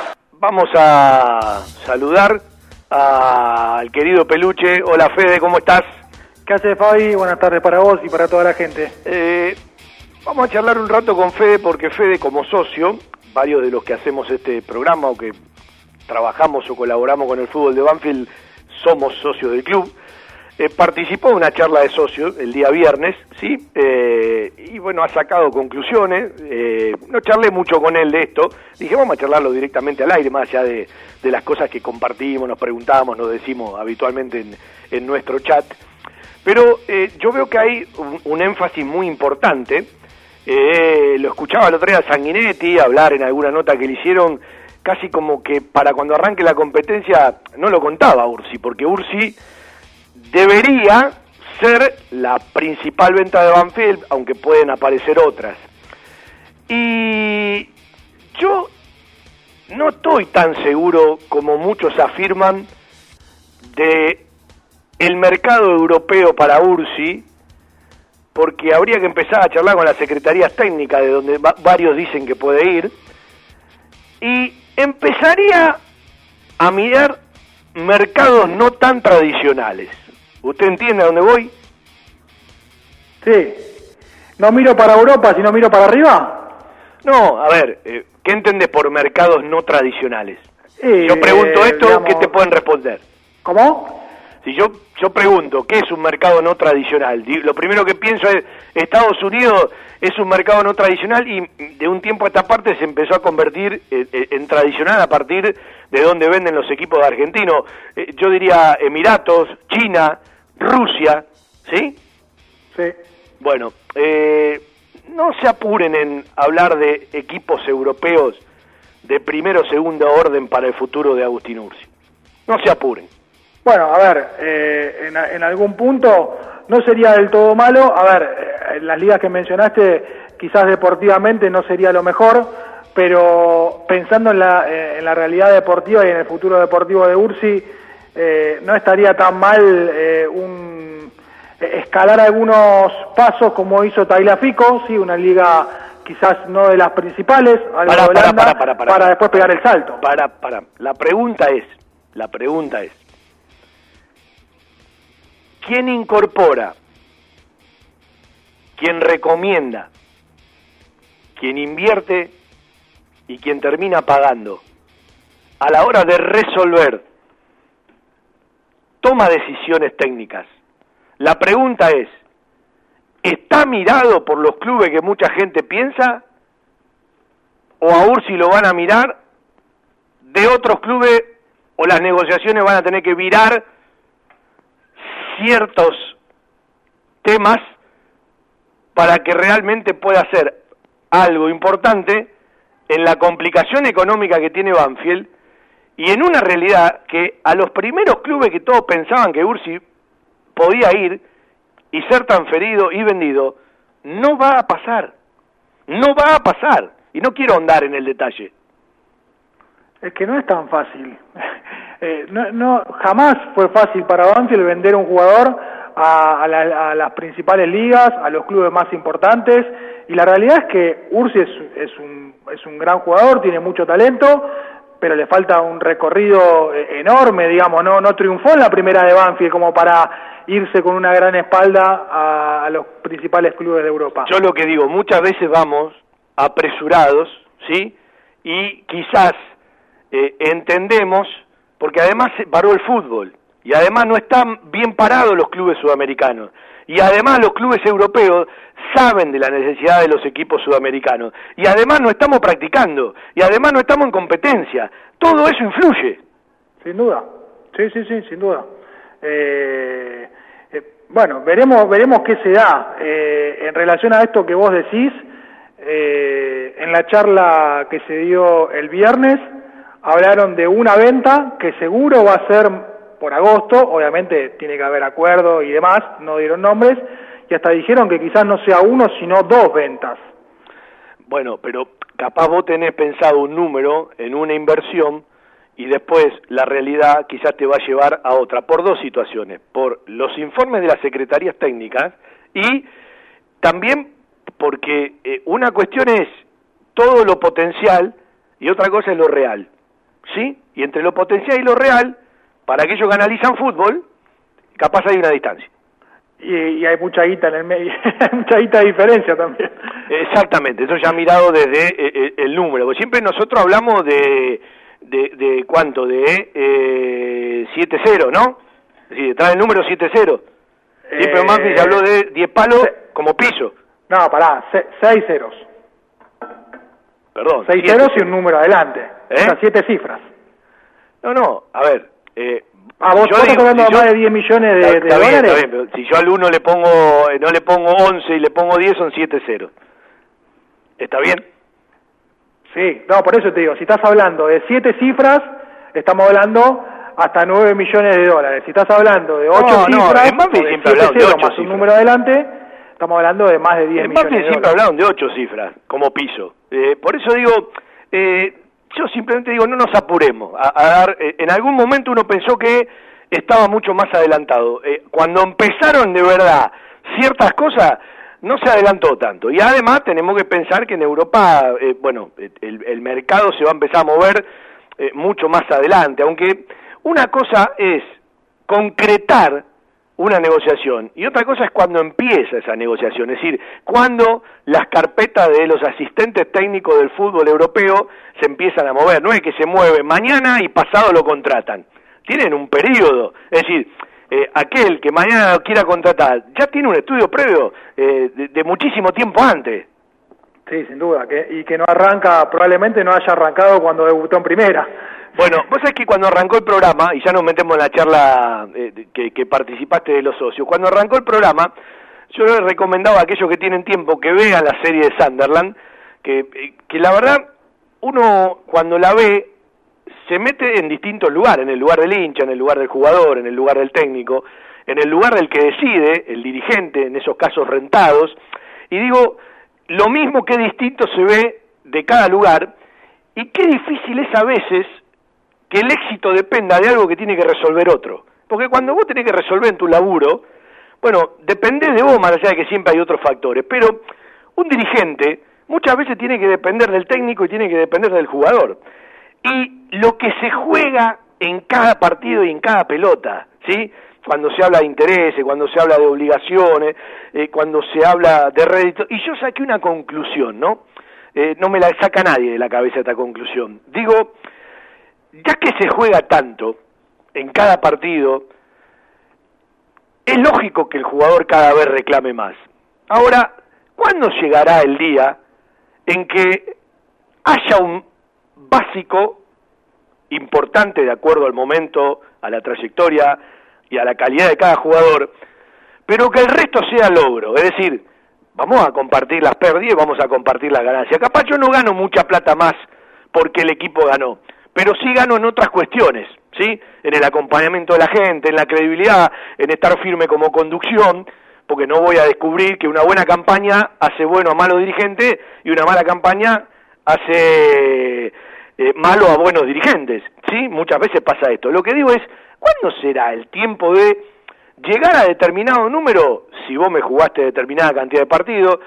Speaker 3: Vamos a saludar al querido Peluche. Hola Fede, ¿cómo estás?
Speaker 6: ¿Qué haces, Fabi? Buenas tardes para vos y para toda la gente.
Speaker 3: Eh, vamos a charlar un rato con Fede porque Fede como socio, varios de los que hacemos este programa o que trabajamos o colaboramos con el fútbol de Banfield, somos socios del club. Eh, participó en una charla de socios el día viernes, ¿sí? Eh, y bueno, ha sacado conclusiones. Eh, no charlé mucho con él de esto. Dije, vamos a charlarlo directamente al aire, más allá de, de las cosas que compartimos, nos preguntamos, nos decimos habitualmente en, nuestro chat. Pero eh, yo veo que hay un, énfasis muy importante. Eh, lo escuchaba el otro día Sanguinetti hablar en alguna nota que le hicieron, casi como que para cuando arranque la competencia no lo contaba Ursi, porque Ursi debería ser la principal venta de Banfield, aunque pueden aparecer otras. Y yo no estoy tan seguro como muchos afirman de el mercado europeo para Ursi, porque habría que empezar a charlar con las secretarías técnicas de donde va- varios dicen que puede ir, y empezaría a mirar mercados no tan tradicionales. ¿Usted entiende a dónde voy?
Speaker 6: Sí. No miro para Europa, sino miro para arriba.
Speaker 3: No, a ver, eh, ¿qué entendés por mercados no tradicionales?
Speaker 6: Eh,
Speaker 3: yo pregunto esto,
Speaker 6: digamos-
Speaker 3: ¿qué te pueden responder?
Speaker 6: ¿Cómo?
Speaker 3: Si yo, yo pregunto, ¿qué es un mercado no tradicional? Di- Lo primero que pienso es, Estados Unidos es un mercado no tradicional y de un tiempo a esta parte se empezó a convertir eh, eh, en tradicional a partir de donde venden los equipos de argentinos. Eh, yo diría Emiratos, China, Rusia, ¿sí?
Speaker 6: Sí.
Speaker 3: Bueno, eh, no se apuren en hablar de equipos europeos de primero o segundo orden para el futuro de Agustín Ursi. No se apuren.
Speaker 6: Bueno, a ver, eh, en, en algún punto no sería del todo malo. A ver, eh, en las ligas que mencionaste, quizás deportivamente no sería lo mejor, pero pensando en la, eh, en la realidad deportiva y en el futuro deportivo de Ursi, eh, no estaría tan mal eh, un, eh, escalar algunos pasos como hizo Tagliafico, sí, una liga quizás no de las principales, algo de Holanda,
Speaker 3: pará, pará, pará.
Speaker 6: para después pegar el salto.
Speaker 3: Para, para. La pregunta es, la pregunta es, ¿quién incorpora? ¿Quién recomienda? ¿Quién invierte? ¿Y quién termina pagando? A la hora de resolver, toma decisiones técnicas. La pregunta es, ¿está mirado por los clubes que mucha gente piensa? ¿O a Ursi lo van a mirar de otros clubes o las negociaciones van a tener que virar ciertos temas para que realmente pueda ser algo importante en la complicación económica que tiene Banfield y en una realidad que a los primeros clubes que todos pensaban que Ursi podía ir y ser transferido y vendido, no va a pasar. No va a pasar. Y no quiero ahondar en el detalle.
Speaker 6: Es que no es tan fácil. Eh, no, jamás fue fácil para Banfield vender un jugador a las principales ligas, a los clubes más importantes. Y la realidad es que Ursi es, es un, es un gran jugador, tiene mucho talento, pero le falta un recorrido eh, enorme, digamos. No, no triunfó en la primera de Banfield como para irse con una gran espalda a, a los principales clubes de Europa.
Speaker 3: Yo lo que digo, muchas veces vamos apresurados, ¿sí? Y quizás eh, entendemos, porque además se paró el fútbol, y además no están bien parados los clubes sudamericanos, y además los clubes europeos saben de la necesidad de los equipos sudamericanos, y además no estamos practicando, y además no estamos en competencia, todo eso influye.
Speaker 6: Sin duda, sí, sí, sí, sin duda. Eh, eh, bueno, veremos, veremos qué se da. Eh, en relación a esto que vos decís, eh, en la charla que se dio el viernes, hablaron de una venta que seguro va a ser por agosto, obviamente tiene que haber acuerdo y demás, no dieron nombres, y hasta dijeron que quizás no sea uno, sino dos ventas.
Speaker 3: Bueno, pero capaz vos tenés pensado un número en una inversión y después la realidad quizás te va a llevar a otra, por dos situaciones, por los informes de las secretarías técnicas y también porque eh, una cuestión es todo lo potencial y otra cosa es lo real, ¿sí? Y entre lo potencial y lo real, para aquellos que analizan fútbol, capaz hay una distancia.
Speaker 6: Y, y hay mucha guita en el medio, mucha guita de diferencia también.
Speaker 3: Exactamente, eso ya mirado desde eh, eh, el número, porque siempre nosotros hablamos de, de, de cuánto, de eh, 7-0, ¿no? Es decir, detrás del número 7-0. Siempre
Speaker 6: Eh,
Speaker 3: Manfred se habló de 10 palos como piso,
Speaker 6: No, pará, se- seis ceros.
Speaker 3: perdón.
Speaker 6: Seis
Speaker 3: siete
Speaker 6: ceros y un número adelante.
Speaker 3: ¿Eh?
Speaker 6: O sea, siete cifras.
Speaker 3: No, no, a ver. Eh,
Speaker 6: Ah, vos, estás
Speaker 3: digo,
Speaker 6: hablando
Speaker 3: si
Speaker 6: de más de 10 millones de,
Speaker 3: Está,
Speaker 6: de
Speaker 3: está bien,
Speaker 6: dólares.
Speaker 3: está bien, pero si yo al 1 le pongo, eh, no le pongo 11 y le pongo 10 son 7-0. ¿Está bien?
Speaker 6: Sí, no, por eso te digo, si estás hablando de siete cifras, estamos hablando hasta 9 millones de dólares. Si estás hablando de 8
Speaker 3: No, no,
Speaker 6: cifras,
Speaker 3: en Banfield
Speaker 6: o de
Speaker 3: siempre de
Speaker 6: ceros
Speaker 3: ocho
Speaker 6: más un
Speaker 3: cifras.
Speaker 6: número adelante, estamos hablando de más de 10
Speaker 3: En
Speaker 6: millones de
Speaker 3: siempre
Speaker 6: dólares.
Speaker 3: hablaron de 8 cifras como piso. Eh, por eso digo, eh, yo simplemente digo, no nos apuremos a, dar. eh, en algún momento uno pensó que estaba mucho más adelantado. Eh, cuando empezaron de verdad ciertas cosas, no se adelantó tanto. Y además tenemos que pensar que en Europa, eh, bueno, el, el mercado se va a empezar a mover eh, mucho más adelante. Aunque una cosa es concretar una negociación y otra cosa es cuando empieza esa negociación, es decir, cuando las carpetas de los asistentes técnicos del fútbol europeo se empiezan a mover, no es que se mueven mañana y pasado lo contratan, tienen un periodo, es decir, eh, aquel que mañana lo quiera contratar ya tiene un estudio previo eh, de, de muchísimo tiempo antes.
Speaker 6: Sí, sin duda, que, y que no arranca, probablemente no haya arrancado cuando debutó en primera.
Speaker 3: Bueno, vos sabés que cuando arrancó el programa, y ya nos metemos en la charla eh, que, que participaste de los socios, cuando arrancó el programa, yo les recomendaba a aquellos que tienen tiempo que vean la serie de Sunderland, que, eh, que la verdad, uno cuando la ve, se mete en distintos lugares, en el lugar del hincha, en el lugar del jugador, en el lugar del técnico, en el lugar del que decide, el dirigente, en esos casos rentados, y digo, lo mismo que distinto se ve de cada lugar, y qué difícil es a veces que el éxito dependa de algo que tiene que resolver otro. Porque cuando vos tenés que resolver en tu laburo, bueno, depende de vos, más allá de que siempre hay otros factores, pero un dirigente muchas veces tiene que depender del técnico y tiene que depender del jugador. Y lo que se juega en cada partido y en cada pelota, ¿sí? Cuando se habla de intereses, cuando se habla de obligaciones, eh, cuando se habla de rédito. Y yo saqué una conclusión, ¿no? Eh, no me la saca nadie de la cabeza esta conclusión. Digo, ya que se juega tanto en cada partido, es lógico que el jugador cada vez reclame más. Ahora, ¿cuándo llegará el día en que haya un básico importante de acuerdo al momento, a la trayectoria y a la calidad de cada jugador, pero que el resto sea logro? Es decir, vamos a compartir las pérdidas vamos a compartir las ganancias. Capaz yo no gano mucha plata más porque el equipo ganó, pero sí gano en otras cuestiones, ¿sí? En el acompañamiento de la gente, en la credibilidad, en estar firme como conducción, porque no voy a descubrir que una buena campaña hace bueno a malo dirigente y una mala campaña hace eh, malo a buenos dirigentes, ¿sí? Muchas veces pasa esto. Lo que digo es, ¿cuándo será el tiempo de llegar a determinado número, si vos me jugaste determinada cantidad de partidos,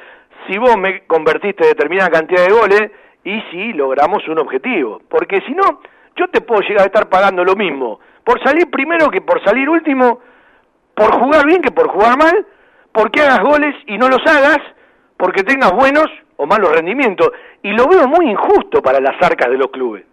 Speaker 3: si vos me convertiste determinada cantidad de goles y si logramos un objetivo. Porque si no, yo te puedo llegar a estar pagando lo mismo por salir primero que por salir último, por jugar bien que por jugar mal, porque hagas goles y no los hagas, porque tengas buenos o malos rendimientos. Y lo veo muy injusto para las arcas de los clubes.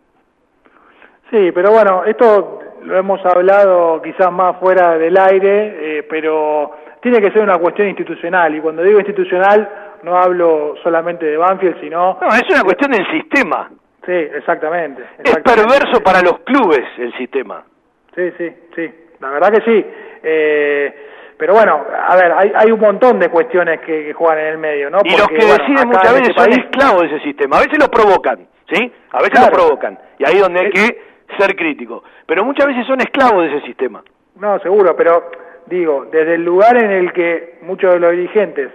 Speaker 6: Sí, pero bueno, esto lo hemos hablado quizás más fuera del aire, eh, pero tiene que ser una cuestión institucional. Y cuando digo institucional, no hablo solamente de Banfield, sino...
Speaker 3: No, es una cuestión del sistema.
Speaker 6: Sí, exactamente.
Speaker 3: Es perverso para los clubes el sistema.
Speaker 6: Sí, sí, sí. La verdad que sí. Eh, pero bueno, a ver, hay, hay un montón de cuestiones que, que juegan en el medio, ¿no?
Speaker 3: Y los que
Speaker 6: bueno,
Speaker 3: deciden muchas veces
Speaker 6: este
Speaker 3: son
Speaker 6: país-
Speaker 3: esclavos de ese sistema. A veces lo provocan, ¿sí? A veces
Speaker 6: Claro.
Speaker 3: lo provocan. Y ahí es donde hay que ser crítico. Pero muchas veces son esclavos de ese sistema.
Speaker 6: No, seguro, pero digo, desde el lugar en el que muchos de los dirigentes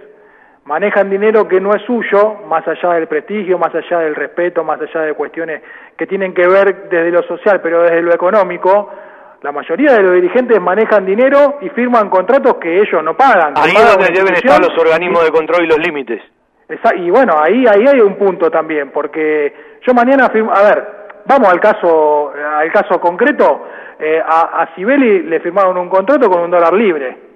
Speaker 6: manejan dinero que no es suyo, más allá del prestigio, más allá del respeto, más allá de cuestiones que tienen que ver desde lo social, pero desde lo económico, la mayoría de los dirigentes manejan dinero y firman contratos que ellos no pagan.
Speaker 3: Ahí es donde deben estar los organismos de control y los límites.
Speaker 6: Y bueno, ahí, ahí hay un punto también, porque yo mañana firmo, a ver, vamos al caso, al caso concreto, eh, a, a Sibeli le firmaron un contrato con un dólar libre.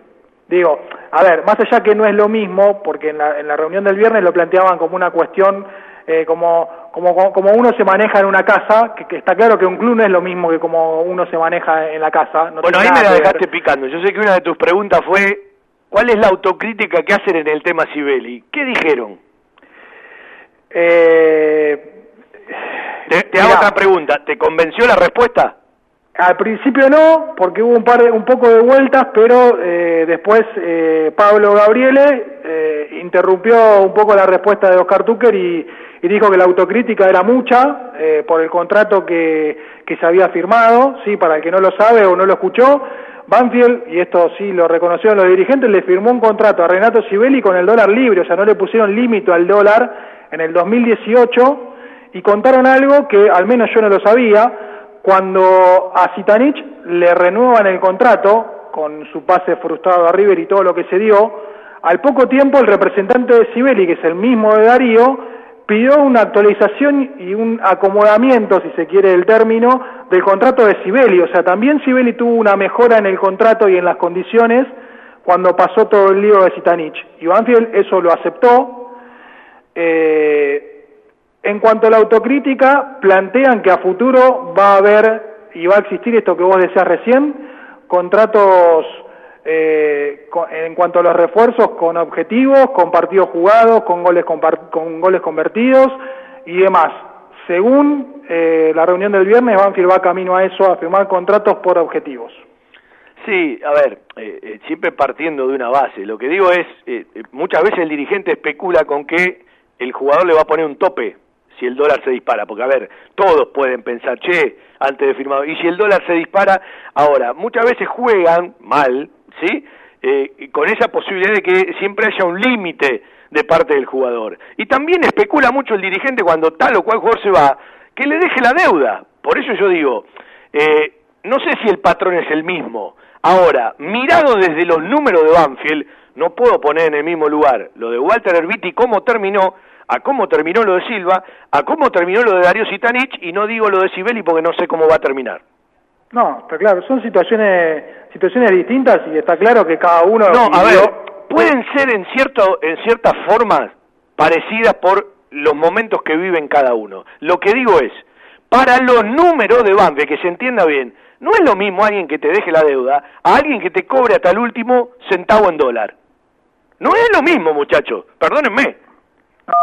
Speaker 6: Digo, a ver, más allá que no es lo mismo, porque en la, en la reunión del viernes lo planteaban como una cuestión, eh, como, como, como uno se maneja en una casa, que, que está claro que un club no es lo mismo que como uno se maneja en la casa. no
Speaker 3: Bueno, ahí me la dejaste picando. Yo sé que una de tus preguntas fue, ¿cuál es la autocrítica que hacen en el tema Sibeli? ¿Qué dijeron?
Speaker 6: Eh,
Speaker 3: Te, te hago otra pregunta. ¿Te convenció la respuesta?
Speaker 6: Al principio no, porque hubo un par de- un poco de vueltas, pero eh, después eh, Pablo Gabriele eh, interrumpió un poco la respuesta de Oscar Tucker y, dijo que la autocrítica era mucha eh, por el contrato que, que se había firmado, sí, para el que no lo sabe o no lo escuchó, Banfield, y esto sí lo reconocieron los dirigentes, le firmó un contrato a Renato Sibeli con el dólar libre, o sea, no le pusieron límite al dólar en el 2018 y contaron algo que al menos yo no lo sabía, cuando a Zitanich le renuevan el contrato con su pase frustrado a River y todo lo que se dio, al poco tiempo el representante de Sibeli, que es el mismo de Darío, pidió una actualización y un acomodamiento, si se quiere el término, del contrato de Sibeli. O sea, también Sibeli tuvo una mejora en el contrato y en las condiciones cuando pasó todo el lío de Zitanich. Y Banfield eso lo aceptó. Eh, en cuanto a la autocrítica, plantean que a futuro va a haber y va a existir esto que vos decías recién, contratos eh, en cuanto a los refuerzos con objetivos, con partidos jugados, con goles, con goles convertidos y demás. Según eh, la reunión del viernes, Banfield va camino a eso, a firmar contratos por objetivos.
Speaker 3: Sí, a ver, eh, eh, siempre partiendo de una base. Lo que digo es, eh, eh, muchas veces el dirigente especula con que el jugador le va a poner un tope si el dólar se dispara, porque a ver, todos pueden pensar, che, antes de firmar, y si el dólar se dispara, ahora, muchas veces juegan mal, ¿sí? Eh, con esa posibilidad de que siempre haya un límite de parte del jugador. Y también especula mucho el dirigente cuando tal o cual jugador se va, que le deje la deuda. Por eso yo digo, eh, no sé si el patrón es el mismo. Ahora, mirado desde los números de Banfield, no puedo poner en el mismo lugar lo de Walter Herbiti, cómo terminó, a cómo terminó lo de Silva, a cómo terminó lo de Darío Sitanich, y no digo lo de Sibeli porque no sé cómo va a terminar.
Speaker 6: No, está claro, son situaciones situaciones distintas y está claro que cada uno...
Speaker 3: No, a ver, pueden ser en cierto en ciertas formas parecidas por los momentos que viven cada uno. Lo que digo es, para los números de Banfield, que se entienda bien, no es lo mismo alguien que te deje la deuda a alguien que te cobre hasta el último centavo en dólar. No es lo mismo, muchachos, perdónenme.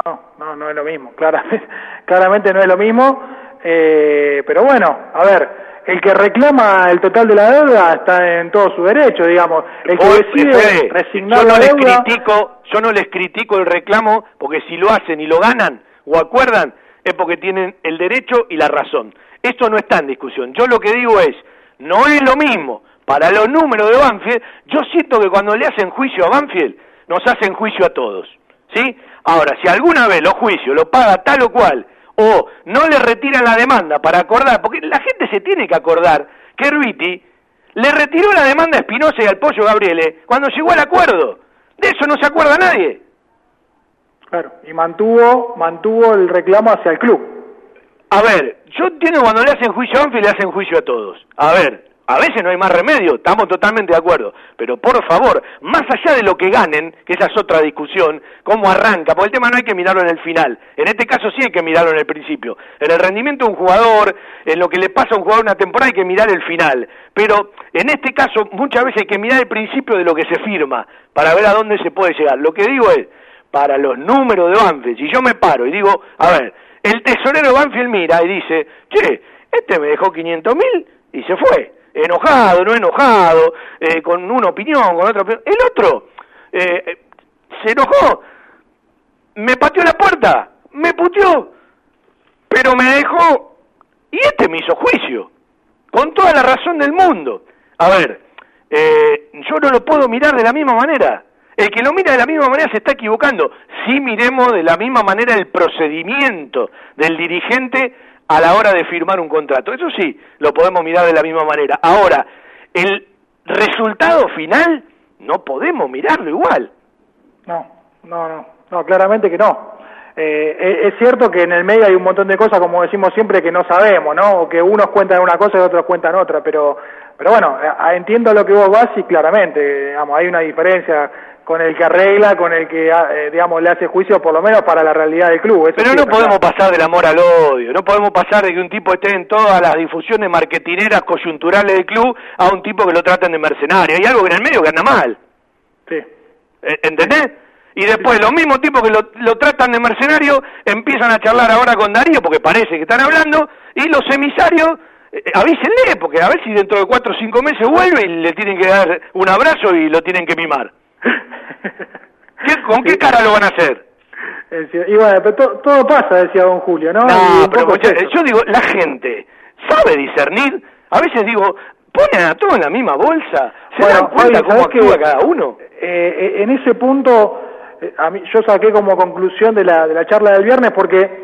Speaker 6: No, no, no es lo mismo, claramente, claramente no es lo mismo, eh, pero bueno, a ver, el que reclama el total de la deuda está en todo su derecho, digamos, el que decide
Speaker 3: Fede,
Speaker 6: resignar
Speaker 3: yo no
Speaker 6: la
Speaker 3: les
Speaker 6: deuda,
Speaker 3: critico, yo no les critico el reclamo porque si lo hacen y lo ganan o acuerdan es porque tienen el derecho y la razón. Esto no está en discusión. Yo lo que digo es, no es lo mismo. Para los números de Banfield, yo siento que cuando le hacen juicio a Banfield, nos hacen juicio a todos. ¿Sí? Ahora, si alguna vez los juicios lo paga tal o cual, o no le retiran la demanda para acordar, porque la gente se tiene que acordar que Herbiti le retiró la demanda a Espinosa y al Pollo Gabriele cuando llegó al acuerdo. De eso no se acuerda nadie.
Speaker 6: claro, y mantuvo, mantuvo el reclamo hacia el club.
Speaker 3: A ver, yo entiendo cuando le hacen juicio a Banfield, le hacen juicio a todos. A ver, a veces no hay más remedio, estamos totalmente de acuerdo. Pero por favor, más allá de lo que ganen, que esa es otra discusión, cómo arranca, porque el tema no hay que mirarlo en el final. En este caso sí hay que mirarlo en el principio. En el rendimiento de un jugador, en lo que le pasa a un jugador una temporada hay que mirar el final. Pero en este caso muchas veces hay que mirar el principio de lo que se firma, para ver a dónde se puede llegar. Lo que digo es, para los números de Banfield, si yo me paro y digo, a ver, el tesorero Banfield mira y dice, che, este me dejó 500 mil y se fue. Enojado, no enojado, eh, con una opinión, con otra opinión. El otro eh, se enojó, me pateó la puerta, me puteó, pero me dejó, y este me hizo juicio, con toda la razón del mundo. A ver, eh, yo no lo puedo mirar de la misma manera. El que lo mira de la misma manera se está equivocando. Si miremos de la misma manera el procedimiento del dirigente a la hora de firmar un contrato. Eso sí, lo podemos mirar de la misma manera. Ahora, el resultado final no podemos mirarlo igual.
Speaker 6: No, no, no, no, claramente que no. Eh, es cierto que en el medio hay un montón de cosas, como decimos siempre, que no sabemos, ¿no? O que unos cuentan una cosa y otros cuentan otra, pero, pero bueno, eh, entiendo lo que vos vas y claramente, digamos, hay una diferencia con el que arregla, con el que, eh, digamos, le hace juicio, por lo menos para la realidad del club. Eso
Speaker 3: Pero
Speaker 6: sí,
Speaker 3: no podemos
Speaker 6: verdad.
Speaker 3: pasar del amor al odio, no podemos pasar de que un tipo esté en todas las difusiones marketineras coyunturales del club a un tipo que lo tratan de mercenario. Hay algo que en el medio que anda mal.
Speaker 6: Sí.
Speaker 3: Eh, ¿Entendés? Y después los mismos tipos que lo, lo tratan de mercenario empiezan a charlar ahora con Darío porque parece que están hablando y los emisarios eh, avísenle porque a ver si dentro de cuatro o cinco meses vuelve y le tienen que dar un abrazo y lo tienen que mimar. ¿Qué- ¿Con qué cara lo van a hacer?
Speaker 6: Y bueno, pero to- todo pasa, decía don Julio, ¿no?
Speaker 3: Pero
Speaker 6: poco es
Speaker 3: mucha-
Speaker 6: eso.
Speaker 3: yo digo, la gente sabe discernir. A veces digo, ponen a todos en la misma bolsa. ¿Se
Speaker 6: Bueno,
Speaker 3: dan cuenta cómo
Speaker 6: ¿sabés
Speaker 3: actúa cada uno?
Speaker 6: Eh, eh, en ese punto, eh, a mí, yo saqué como conclusión de la, de la charla del viernes porque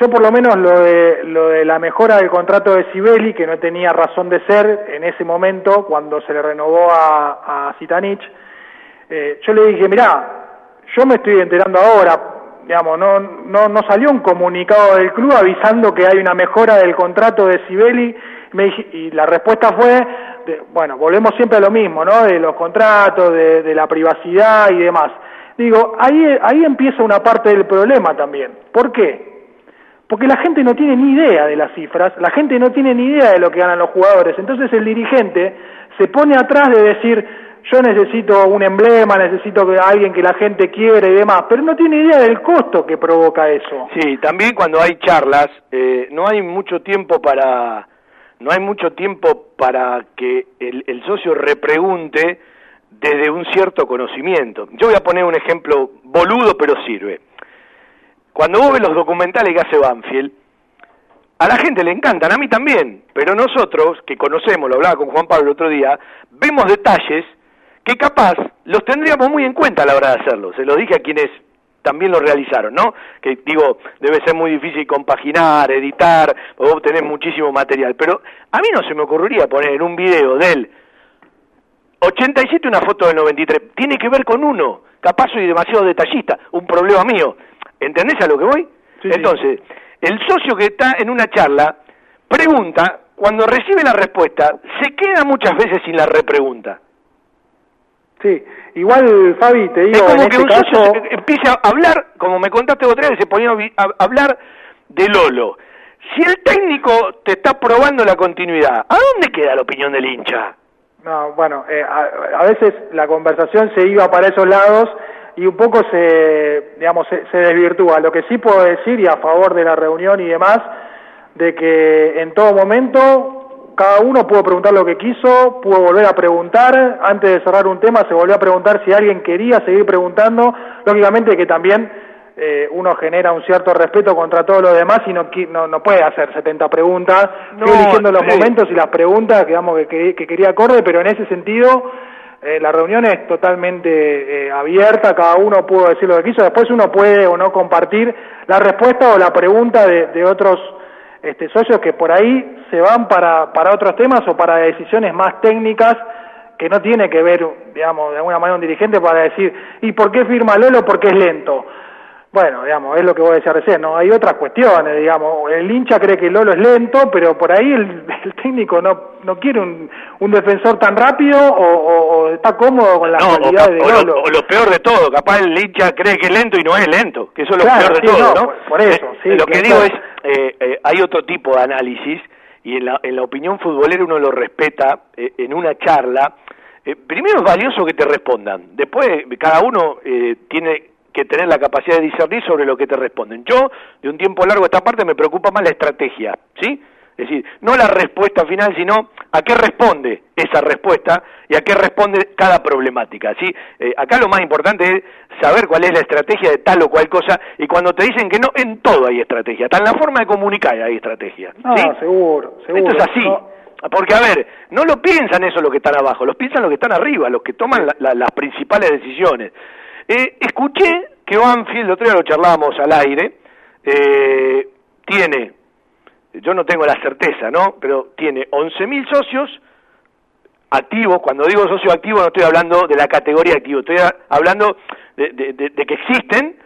Speaker 6: yo por lo menos lo de, lo de la mejora del contrato de Sibeli, que no tenía razón de ser en ese momento cuando se le renovó a, a Zitanich, eh, yo le dije, mirá, yo me estoy enterando ahora, digamos, no, no, no salió un comunicado del club avisando que hay una mejora del contrato de Sibeli, me dije- y la respuesta fue, de- bueno, volvemos siempre a lo mismo, ¿no? De los contratos, de, de la privacidad y demás. Digo, ahí, ahí empieza una parte del problema también. ¿Por qué? Porque la gente no tiene ni idea de las cifras, la gente no tiene ni idea de lo que ganan los jugadores. Entonces el dirigente se pone atrás de decir, yo necesito un emblema, necesito que alguien que la gente quiere y demás, pero no tiene idea del costo que provoca eso.
Speaker 3: Sí, también cuando hay charlas, eh, no hay mucho tiempo para no hay mucho tiempo para que el, el socio repregunte desde un cierto conocimiento. Yo voy a poner un ejemplo boludo, pero sirve. Cuando vos ves los documentales que hace Banfield, a la gente le encantan, a mí también, pero nosotros, que conocemos, lo hablaba con Juan Pablo el otro día, vemos detalles que capaz los tendríamos muy en cuenta a la hora de hacerlo. Se lo dije a quienes también lo realizaron, ¿no? Que digo, debe ser muy difícil compaginar, editar, vos tenés muchísimo material, pero a mí no se me ocurriría poner en un video del 87 una foto del 93, tiene que ver con uno, capaz soy demasiado detallista, un problema mío, ¿entendés a lo que voy?
Speaker 6: Sí, sí.
Speaker 3: Entonces, el socio que está en una charla pregunta, cuando recibe la respuesta, se queda muchas veces sin la repregunta.
Speaker 6: Sí, igual Fabi, te digo,
Speaker 3: Es como
Speaker 6: en
Speaker 3: que
Speaker 6: este
Speaker 3: un socio
Speaker 6: caso...
Speaker 3: empieza a hablar, como me contaste otra vez, se ponía a hablar de Lolo. Si el técnico te está probando la continuidad, ¿a dónde queda la opinión del hincha?
Speaker 6: No, bueno, eh, a, a veces la conversación se iba para esos lados y un poco se, digamos, se, se desvirtúa. Lo que sí puedo decir, y a favor de la reunión y demás, de que en todo momento cada uno pudo preguntar lo que quiso, pudo volver a preguntar, antes de cerrar un tema se volvió a preguntar si alguien quería seguir preguntando, lógicamente que también eh, uno genera un cierto respeto contra todos los demás y no, no, no puede hacer 70 preguntas,
Speaker 3: No,
Speaker 6: fui eligiendo los
Speaker 3: sí.
Speaker 6: momentos y las preguntas digamos, que, que, que quería acorde, pero en ese sentido eh, la reunión es totalmente eh, abierta, cada uno pudo decir lo que quiso, después uno puede o no compartir la respuesta o la pregunta de, de otros este, socios que por ahí se van para, para otros temas o para decisiones más técnicas que no tiene que ver, digamos, de alguna manera un dirigente para decir, ¿y por qué firma Lolo? Porque es lento. Bueno, digamos, es lo que vos decías recién, ¿no? Hay otras cuestiones, digamos. El hincha cree que Lolo es lento, pero por ahí el, el técnico no, no quiere un, un defensor tan rápido o, o- o está cómodo con las
Speaker 3: No,
Speaker 6: cualidades de Lolo.
Speaker 3: lo, o lo peor de todo, capaz el hincha cree que es lento y no es lento, que eso es lo
Speaker 6: Claro,
Speaker 3: peor de
Speaker 6: sí,
Speaker 3: todo,
Speaker 6: no, por- por eso,
Speaker 3: Eh,
Speaker 6: sí,
Speaker 3: lo
Speaker 6: que
Speaker 3: digo es, eh, eh, hay otro tipo de análisis y en la, en la opinión futbolera uno lo respeta eh, en una charla. Primero es valioso que te respondan, después cada uno eh, tiene que tener la capacidad de discernir sobre lo que te responden. Yo, de un tiempo largo a esta parte, me preocupa más la estrategia, ¿sí? Es decir, no la respuesta final, sino a qué responde esa respuesta y a qué responde cada problemática. ¿sí? Eh, acá lo más importante es saber cuál es la estrategia de tal o cual cosa y cuando te dicen que no, en todo hay estrategia, hasta en la forma de comunicar hay estrategia.
Speaker 6: No,
Speaker 3: ¿sí?
Speaker 6: seguro, seguro.
Speaker 3: Esto es así.
Speaker 6: No,
Speaker 3: Porque, a ver, no lo piensan eso los que están abajo, los piensan los que están arriba, los que toman la- la- las principales decisiones. Eh, escuché que Banfield, el otro día lo charlábamos al aire, eh, tiene, yo no tengo la certeza, ¿no? Pero tiene 11.000 socios activos, cuando digo socio activo no estoy hablando de la categoría activo, estoy hablando de, de- de- de que existen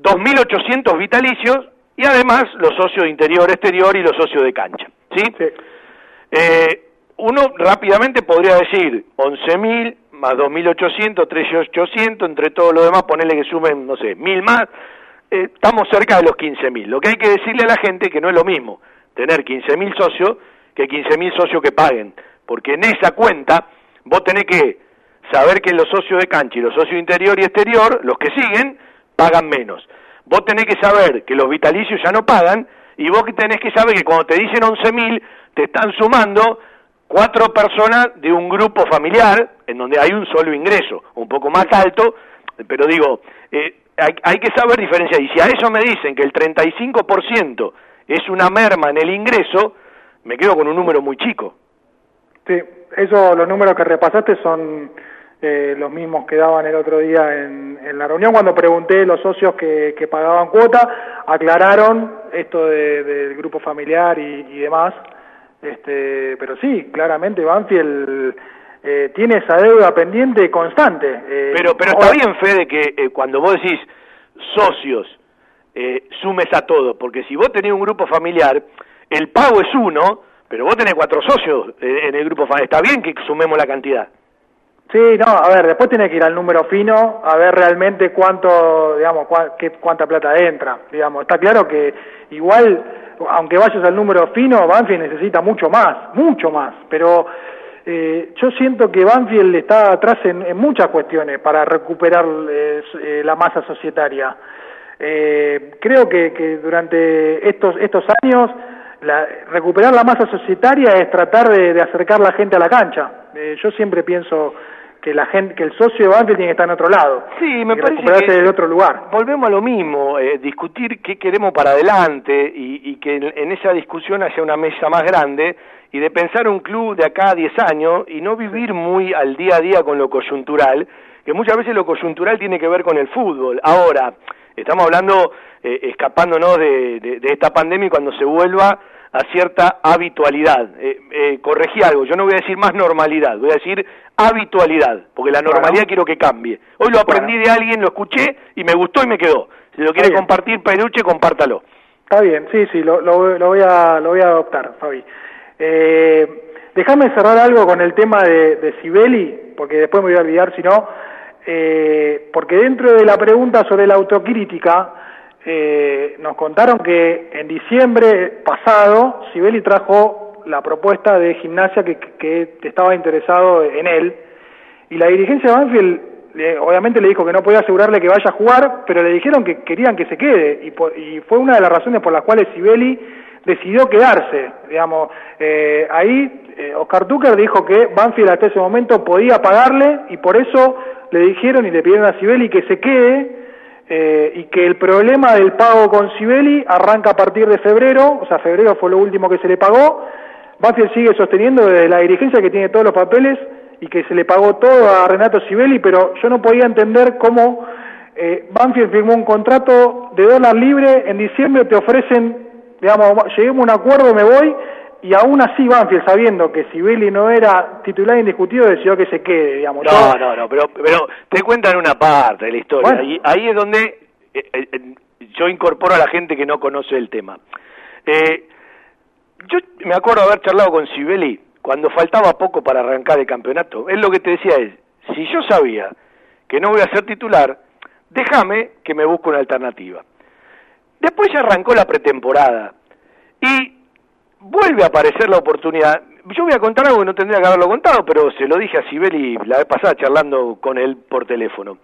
Speaker 3: 2.800 vitalicios y además los socios de interior-exterior y los socios de cancha, ¿sí?
Speaker 6: sí.
Speaker 3: Eh, uno rápidamente podría decir 11.000 más 2.800, 3.800, entre todo lo demás, ponerle que sumen, no sé, 1.000 más, eh, estamos cerca de los 15.000. Lo que hay que decirle a la gente es que no es lo mismo tener 15.000 socios que 15.000 socios que paguen, porque en esa cuenta vos tenés que saber que los socios de cancha y los socios interior y exterior, los que siguen, pagan menos. Vos tenés que saber que los vitalicios ya no pagan y vos tenés que saber que cuando te dicen 11.000 te están sumando cuatro personas de un grupo familiar en donde hay un solo ingreso, un poco más alto, pero digo, eh, hay, hay que saber diferenciar. Y si a eso me dicen que el 35% es una merma en el ingreso, me quedo con un número muy chico.
Speaker 6: Sí, eso, los números que repasaste son eh, los mismos que daban el otro día en, en la reunión. Cuando pregunté los socios que, que pagaban cuota, aclararon esto de- del grupo familiar y, y demás. Este, pero sí, claramente Banfield eh, tiene esa deuda pendiente constante. Eh,
Speaker 3: Pero, pero está bien, Fede, que eh, cuando vos decís socios, eh, sumes a todo, porque si vos tenés un grupo familiar, el pago es uno, pero vos tenés cuatro socios eh, en el grupo familiar. Está bien que sumemos la cantidad.
Speaker 6: Sí, no, a ver, después tiene que ir al número fino a ver realmente cuánto, digamos, cua- qué, cuánta plata entra, digamos. Está claro que igual, aunque vayas al número fino, Banfield necesita mucho más, mucho más, pero eh, yo siento que Banfield está atrás en, muchas cuestiones para recuperar eh, eh, la masa societaria. Eh, creo que, que durante estos, estos años la- recuperar la masa societaria es tratar de, de acercar la gente a la cancha. Eh, yo siempre pienso que la gente, que el socio de Banfield tiene que estar en otro lado.
Speaker 3: Sí, me
Speaker 6: y
Speaker 3: parece
Speaker 6: recuperarse
Speaker 3: que
Speaker 6: del otro lugar.
Speaker 3: Volvemos a lo mismo, eh, discutir qué queremos para adelante y, y que en, en esa discusión haya una mesa más grande y de pensar un club de acá a 10 años y no vivir muy al día a día con lo coyuntural, que muchas veces lo coyuntural tiene que ver con el fútbol. Ahora, estamos hablando, eh, escapándonos de, de- de esta pandemia y cuando se vuelva a cierta habitualidad. Eh, eh, corregí algo, yo no voy a decir más normalidad, voy a decir habitualidad, porque la normalidad quiero que cambie. Hoy lo aprendí
Speaker 6: Bueno.
Speaker 3: de alguien, lo escuché y me gustó y me quedó. Si lo quiere compartir Peluche, compártalo.
Speaker 6: Está bien, sí, sí, lo, lo, lo voy, a, lo voy a adoptar, Fabi. Eh, déjame cerrar algo con el tema de, de Sibeli, porque después me voy a olvidar si no, eh, porque dentro de la pregunta sobre la autocrítica, eh, nos contaron que en diciembre pasado Sibeli trajo la propuesta de gimnasia que, que estaba interesado en él, y la dirigencia de Banfield le- obviamente le dijo que no podía asegurarle que vaya a jugar, pero le dijeron que querían que se quede, y, y fue una de las razones por las cuales Sibeli decidió quedarse, digamos, eh, ahí eh, Oscar Tucker dijo que Banfield hasta ese momento podía pagarle, y por eso le dijeron y le pidieron a Sibeli que se quede, eh, y que el problema del pago con Sibeli arranca a partir de febrero, o sea, febrero fue lo último que se le pagó, Banfield sigue sosteniendo desde la dirigencia que tiene todos los papeles y que se le pagó todo a Renato Sibeli, pero yo no podía entender cómo eh, Banfield firmó un contrato de dólar libre, en diciembre te ofrecen, digamos, lleguemos a un acuerdo, me voy, y aún así Banfield, sabiendo que Sibeli no era titular indiscutido, decidió que se quede, digamos.
Speaker 3: No, no, no, pero, pero te cuentan una parte de la historia.
Speaker 6: Bueno.
Speaker 3: Ahí, ahí es donde eh, eh, eh, yo incorporo a la gente que no conoce el tema. Eh, yo me acuerdo haber charlado con Sibeli cuando faltaba poco para arrancar el campeonato. Él lo que te decía es, si yo sabía que no voy a ser titular, déjame que me busque una alternativa. Después ya arrancó la pretemporada y vuelve a aparecer la oportunidad. Yo voy a contar algo que no tendría que haberlo contado, pero se lo dije a Sibeli la vez pasada charlando con él por teléfono.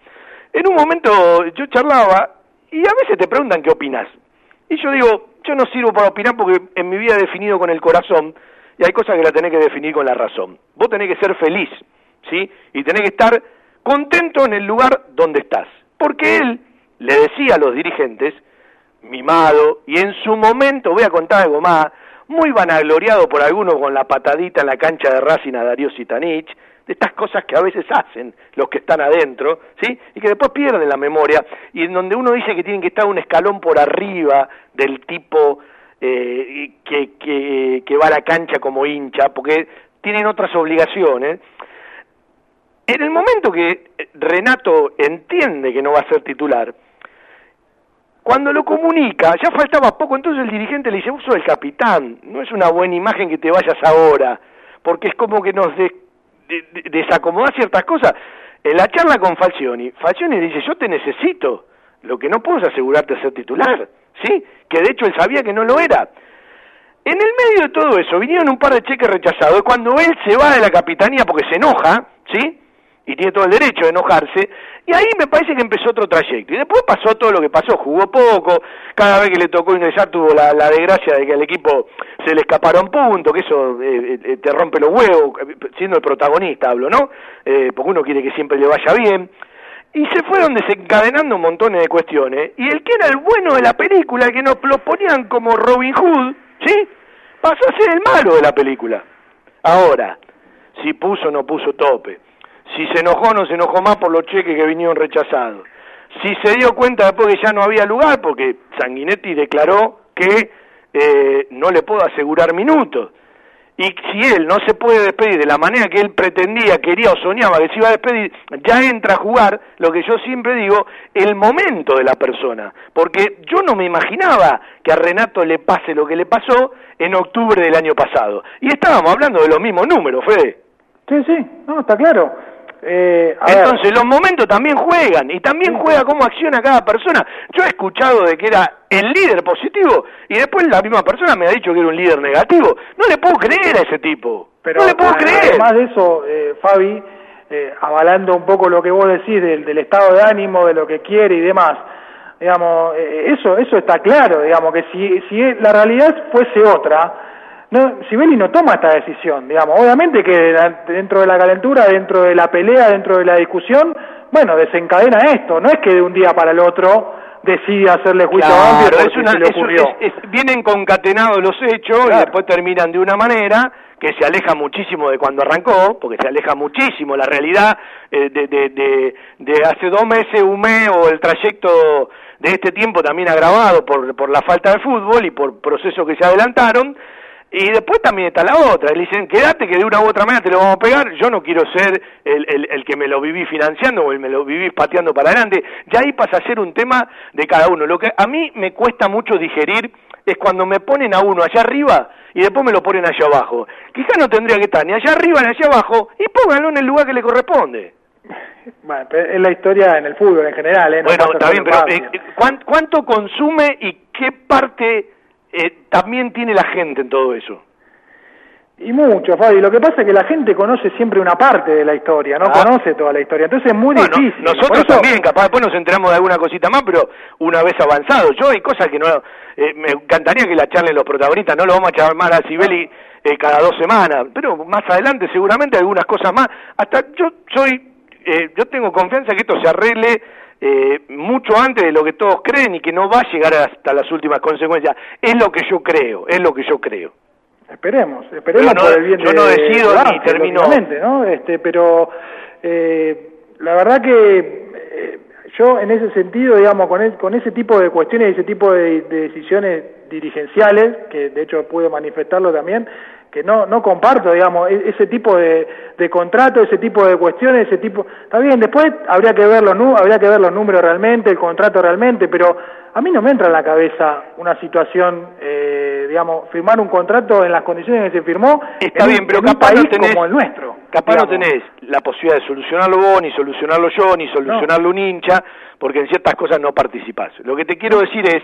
Speaker 3: En un momento yo charlaba y a veces te preguntan qué opinas. Y yo digo, yo no sirvo para opinar porque en mi vida he definido con el corazón y hay cosas que la tenés que definir con la razón. Vos tenés que ser feliz, ¿sí? Y tenés que estar contento en el lugar donde estás. Porque él le decía a los dirigentes, mimado, y en su momento, voy a contar algo más, muy vanagloriado por algunos con la patadita en la cancha de Racing a Darío Sitanich, de estas cosas que a veces hacen los que están adentro, ¿sí? Y que después pierden la memoria, y en donde uno dice que tienen que estar un escalón por arriba del tipo eh, que, que, que va a la cancha como hincha, porque tienen otras obligaciones. En el momento que Renato entiende que no va a ser titular, cuando lo comunica, ya faltaba poco, entonces el dirigente le dice, vos sos el capitán, no es una buena imagen que te vayas ahora, porque es como que nos des- de- de- desacomoda ciertas cosas. En la charla con Falcioni, Falcioni dice, yo te necesito, lo que no puedo es asegurarte de ser titular, ¿sí? Que de hecho él sabía que no lo era. En el medio de todo eso, vinieron un par de cheques rechazados, cuando él se va de la capitanía porque se enoja, ¿sí? Y tiene todo el derecho de enojarse, y ahí me parece que empezó otro trayecto. Y después pasó todo lo que pasó, jugó poco, cada vez que le tocó ingresar tuvo la, la desgracia de que al equipo se le escaparon puntos, que eso eh, eh, te rompe los huevos, siendo el protagonista hablo, ¿no? Eh, porque uno quiere que siempre le vaya bien. Y se fueron desencadenando montones de cuestiones. Y el que era el bueno de la película, el que nos lo ponían como Robin Hood, ¿sí? Pasó a ser el malo de la película. Ahora, si puso o no puso tope. Si se enojó no se enojó más por los cheques que vinieron rechazados. Si se dio cuenta después que ya no había lugar, porque Sanguinetti declaró que eh, no le puedo asegurar minutos. Y si él no se puede despedir de la manera que él pretendía, quería o soñaba que se iba a despedir, ya entra a jugar lo que yo siempre digo, el momento de la persona. Porque yo no me imaginaba que a Renato le pase lo que le pasó en octubre del año pasado. Y estábamos hablando de los mismos números, Fede.
Speaker 6: Sí, sí, no, está claro. Eh, ver,
Speaker 3: Entonces los momentos también juegan y también juega cómo acciona cada persona. Yo he escuchado de que era el líder positivo y después la misma persona me ha dicho que era un líder negativo. No le puedo creer a ese tipo.
Speaker 6: pero
Speaker 3: no le puedo creer.
Speaker 6: Además de eso, eh, Fabi, eh, avalando un poco lo que vos decís del, del estado de ánimo, de lo que quiere y demás, digamos, eh, eso eso está claro, digamos, que si, si la realidad fuese otra, no, Sibeli no toma esta decisión, digamos, obviamente que dentro de la calentura, dentro de la pelea, dentro de la discusión, bueno, desencadena esto, no es que de un día para el otro decide hacerle juicio a
Speaker 3: Claro,
Speaker 6: Banfield
Speaker 3: es una-
Speaker 6: se le ocurrió.
Speaker 3: es- es- vienen concatenados los hechos y después terminan de una manera que se aleja muchísimo de cuando arrancó, porque se aleja muchísimo la realidad eh, de, de, de, de hace dos meses, un mes o el trayecto de este tiempo también agravado por, por la falta de fútbol y por procesos que se adelantaron. Y después también está la otra, le dicen, quédate que de una u otra manera te lo vamos a pegar, yo no quiero ser el, el, el que me lo viví financiando o el me lo viví pateando para adelante, ya ahí pasa a ser un tema de cada uno. Lo que a mí me cuesta mucho digerir es cuando me ponen a uno allá arriba y después me lo ponen allá abajo. Quizá no tendría que estar ni allá arriba ni allá abajo y pónganlo en el lugar que le corresponde.
Speaker 6: Bueno, pero es la historia en el fútbol en general, ¿eh? No
Speaker 3: bueno, está bien, pero eh,
Speaker 6: Banfield.
Speaker 3: eh, ¿cuán- ¿cuánto consume y qué parte eh, también tiene la gente en todo eso?
Speaker 6: Y mucho, Fabi. Lo que pasa es que la gente conoce siempre una parte de la historia, no
Speaker 3: Ah.
Speaker 6: conoce toda la historia. Entonces es muy
Speaker 3: Bueno,
Speaker 6: difícil.
Speaker 3: nosotros
Speaker 6: eso-
Speaker 3: también, capaz después nos enteramos de alguna cosita más, pero una vez avanzado. Yo hay cosas que no... eh, me encantaría que la charlen los protagonistas, no lo vamos a llamar a Sibeli eh, cada dos semanas, pero más adelante seguramente algunas cosas más. Hasta yo soy... eh, yo tengo confianza que esto se arregle eh, mucho antes de lo que todos creen y que no va a llegar hasta las últimas consecuencias. Es lo que yo creo, es lo que yo creo.
Speaker 6: Esperemos, esperemos
Speaker 3: no-
Speaker 6: por el bien
Speaker 3: yo
Speaker 6: de
Speaker 3: no decido
Speaker 6: de
Speaker 3: ni termino-
Speaker 6: ¿no? Este, pero eh, la verdad que eh, yo en ese sentido, digamos, con, el- con ese tipo de cuestiones y ese tipo de, de decisiones dirigenciales, que de hecho pude manifestarlo también, que no no comparto, digamos, e- ese tipo de, de contrato, ese tipo de cuestiones, ese tipo... Está bien, después habría que ver los, habría que ver los números realmente, el contrato realmente, pero a mí no me entra en la cabeza una situación, eh, digamos, firmar un contrato en las condiciones que se firmó
Speaker 3: Está
Speaker 6: en
Speaker 3: bien,
Speaker 6: un,
Speaker 3: pero
Speaker 6: en un
Speaker 3: capaz no
Speaker 6: país
Speaker 3: tenés-
Speaker 6: como el nuestro.
Speaker 3: Capaz no
Speaker 6: digamos.
Speaker 3: tenés la posibilidad de solucionarlo vos, ni solucionarlo yo, ni solucionarlo un hincha, porque en ciertas cosas no participás. Lo que te quiero decir es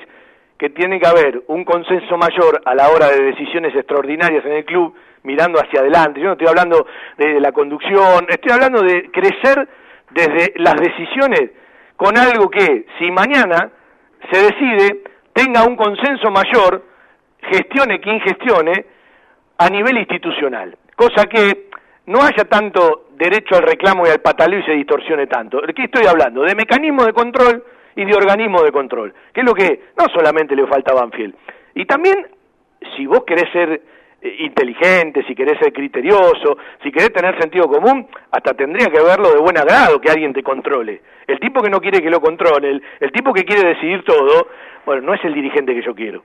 Speaker 3: que tiene que haber un consenso mayor a la hora de decisiones extraordinarias en el club, mirando hacia adelante. Yo no estoy hablando de la conducción, estoy hablando de crecer desde las decisiones con algo que, si mañana se decide, tenga un consenso mayor gestione quien gestione a nivel institucional, cosa que no haya tanto derecho al reclamo y al pataleo y se distorsione tanto. ¿De qué estoy hablando? De mecanismo de control y de organismo de control, que es lo que no solamente le falta a Banfield. Y también, si vos querés ser eh, inteligente, si querés ser criterioso, si querés tener sentido común, hasta tendría que verlo de buen agrado que alguien te controle. El tipo que no quiere que lo controle, el, el tipo que quiere decidir todo, bueno, no es el dirigente que yo quiero.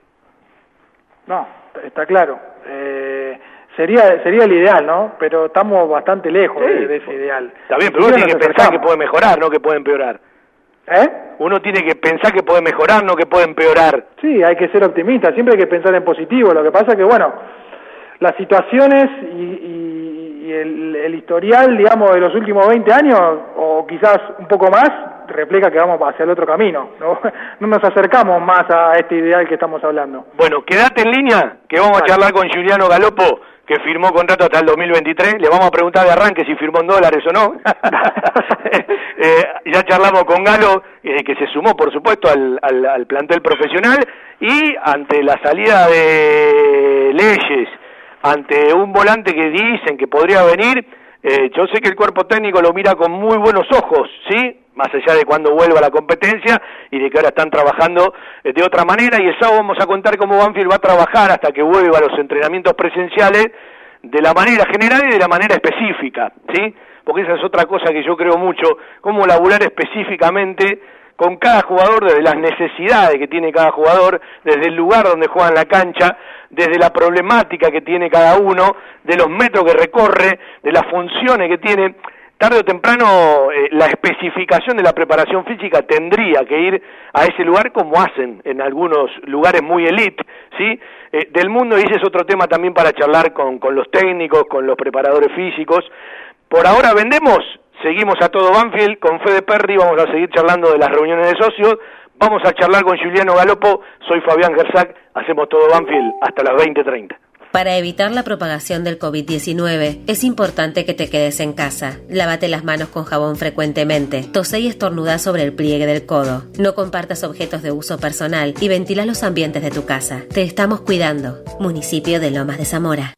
Speaker 6: No, está claro. Eh, sería sería el ideal, ¿no? Pero estamos bastante lejos
Speaker 3: Sí,
Speaker 6: de, de ese ideal.
Speaker 3: Está bien, pero uno tiene que pensar que puede mejorar, no que puede empeorar.
Speaker 6: ¿Eh?
Speaker 3: Uno tiene que pensar que puede mejorar, no que puede empeorar.
Speaker 6: Sí, hay que ser optimista, siempre hay que pensar en positivo. Lo que pasa que, bueno, las situaciones y, y- y el, el historial, digamos, de los últimos 20 años, o quizás un poco más, refleja que vamos hacia el otro camino. No, no nos acercamos más a este ideal que estamos hablando.
Speaker 3: Bueno, quédate en línea, que vamos a charlar con Juliano Galopo, que firmó contrato hasta el 2023. Le vamos a preguntar de arranque si firmó en dólares o no. Eh, ya charlamos con Galo, eh, que se sumó, por supuesto, al, al- al plantel profesional. Y ante la salida de leyes, ante un volante que dicen que podría venir, eh, yo sé que el cuerpo técnico lo mira con muy buenos ojos, ¿sí? Más allá de cuando vuelva la competencia y de que ahora están trabajando eh, de otra manera. Y el vamos a contar cómo Banfield va a trabajar hasta que vuelva a los entrenamientos presenciales de la manera general y de la manera específica, ¿sí? Porque esa es otra cosa que yo creo mucho, cómo laburar específicamente con cada jugador desde las necesidades que tiene cada jugador, desde el lugar donde juega en la cancha, desde la problemática que tiene cada uno, de los metros que recorre, de las funciones que tiene. Tarde o temprano eh, la especificación de la preparación física tendría que ir a ese lugar como hacen en algunos lugares muy elite, ¿sí? Eh, del mundo y ese es otro tema también para charlar con, con los técnicos, con los preparadores físicos. Por ahora vendemos, seguimos a todo Banfield con Fede Perry, vamos a seguir charlando de las reuniones de socios, vamos a charlar con Juliano Galopo, soy Fabián Gersac, hacemos todo Banfield hasta las 20.30.
Speaker 1: Para evitar la propagación del COVID-19, es importante que te quedes en casa. Lávate las manos con jabón frecuentemente. Tose y estornuda sobre el pliegue del codo. No compartas objetos de uso personal y ventila los ambientes de tu casa. Te estamos cuidando. Municipio de Lomas de Zamora.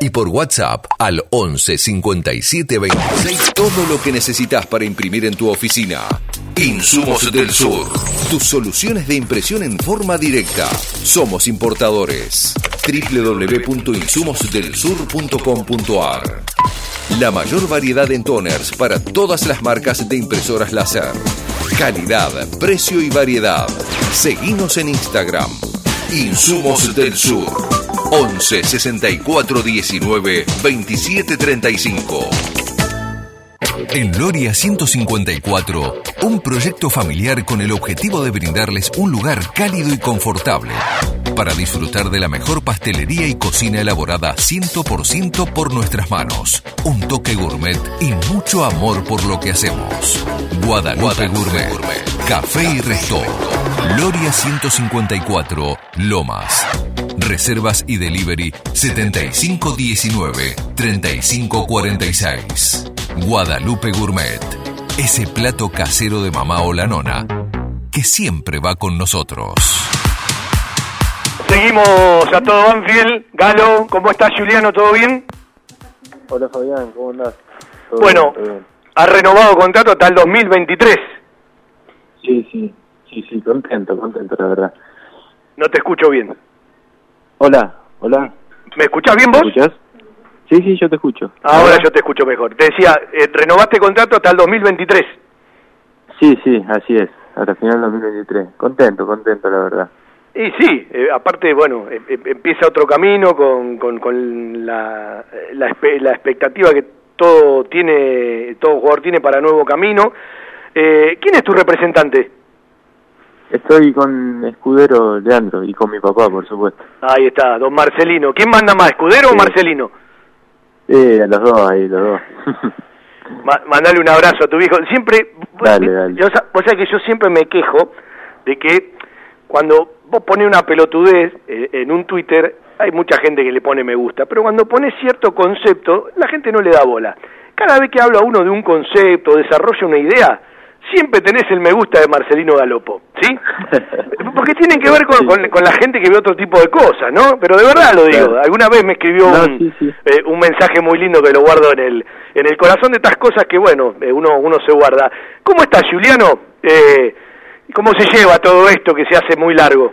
Speaker 2: y por WhatsApp al 11 57 26 todo lo que necesitas para imprimir en tu oficina. Insumos del Sur. Tus soluciones de impresión en forma directa. Somos importadores. www.insumosdelsur.com.ar La mayor variedad en toners para todas las marcas de impresoras láser. Calidad, precio y variedad. Seguimos en Instagram. Insumos del Sur. 11 64 19 27 35. En Loria 154, un proyecto familiar con el objetivo de brindarles un lugar cálido y confortable para disfrutar de la mejor pastelería y cocina elaborada 100% por nuestras manos, un toque gourmet y mucho amor por lo que hacemos. Guadalupe Gourmet, Café y Resto, Loria 154, Lomas. Reservas y delivery 7519-3546. Guadalupe Gourmet. Ese plato casero de mamá o la nona que siempre va con nosotros.
Speaker 3: Seguimos a todo Banfield. Galo, ¿cómo estás Juliano? ¿Todo bien?
Speaker 7: Hola Fabián, ¿cómo andás? ¿Todo
Speaker 3: Bueno,
Speaker 7: bien?
Speaker 3: ha renovado contrato hasta el 2023.
Speaker 7: Sí, sí, sí, sí, contento, contento, la verdad.
Speaker 3: No te escucho bien.
Speaker 7: Hola, hola,
Speaker 3: ¿Me escuchás bien
Speaker 7: ¿me
Speaker 3: vos?
Speaker 7: escuchás? Sí, sí, yo te escucho.
Speaker 3: Ahora yo te escucho mejor. Te decía, eh, renovaste contrato hasta el 2023.
Speaker 7: Sí, sí, así es, hasta final del 2023. Contento, contento, la verdad.
Speaker 3: Y sí, eh, aparte, bueno, eh, eh, empieza otro camino con, con, con la, la, espe- la expectativa que todo tiene, todo jugador tiene para nuevo camino. Eh, ¿Quién es tu representante?
Speaker 7: Estoy con Escudero Leandro y con mi papá, por supuesto.
Speaker 3: Ahí está, don Marcelino. ¿Quién manda más, Escudero o. Marcelino?
Speaker 7: Eh, a los dos ahí, los dos.
Speaker 3: Ma- mandale un abrazo a tu viejo. Siempre, vos-
Speaker 7: Dale, dale.
Speaker 3: yo sa- vos sabés que yo siempre me quejo de que cuando vos pones una pelotudez eh, en un Twitter, hay mucha gente que le pone me gusta, pero cuando pones cierto concepto, la gente no le da bola. Cada vez que habla uno de un concepto, desarrolla una idea, siempre tenés el me gusta de Marcelino Galopo, ¿sí? Porque tienen que ver con, con- con la gente que ve otro tipo de cosas, ¿no? Pero de verdad lo digo. Alguna vez me escribió un, eh, un mensaje muy lindo que lo guardo en el en el corazón de estas cosas que bueno eh, uno uno se guarda. ¿Cómo estás, Juliano? Eh, ¿Cómo se lleva todo esto que se hace muy largo?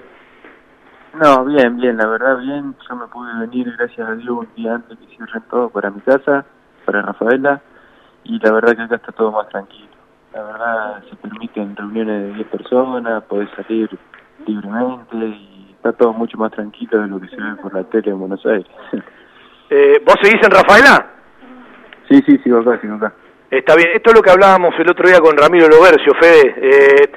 Speaker 7: No, bien, bien, la verdad bien. Yo me pude venir, gracias a Dios, un día antes que cierren todo para mi casa, para Rafaela, y la verdad que acá está todo más tranquilo. La verdad se permiten reuniones de 10 personas, podés salir libremente y está todo mucho más tranquilo de lo que se ve por la tele en Buenos Aires.
Speaker 3: Eh, ¿Vos seguís en Rafaela?
Speaker 7: sí, sí, sigo acá, sigo acá.
Speaker 3: Está bien, esto es lo que hablábamos el otro día con Ramiro Lobercio, Fede, eh,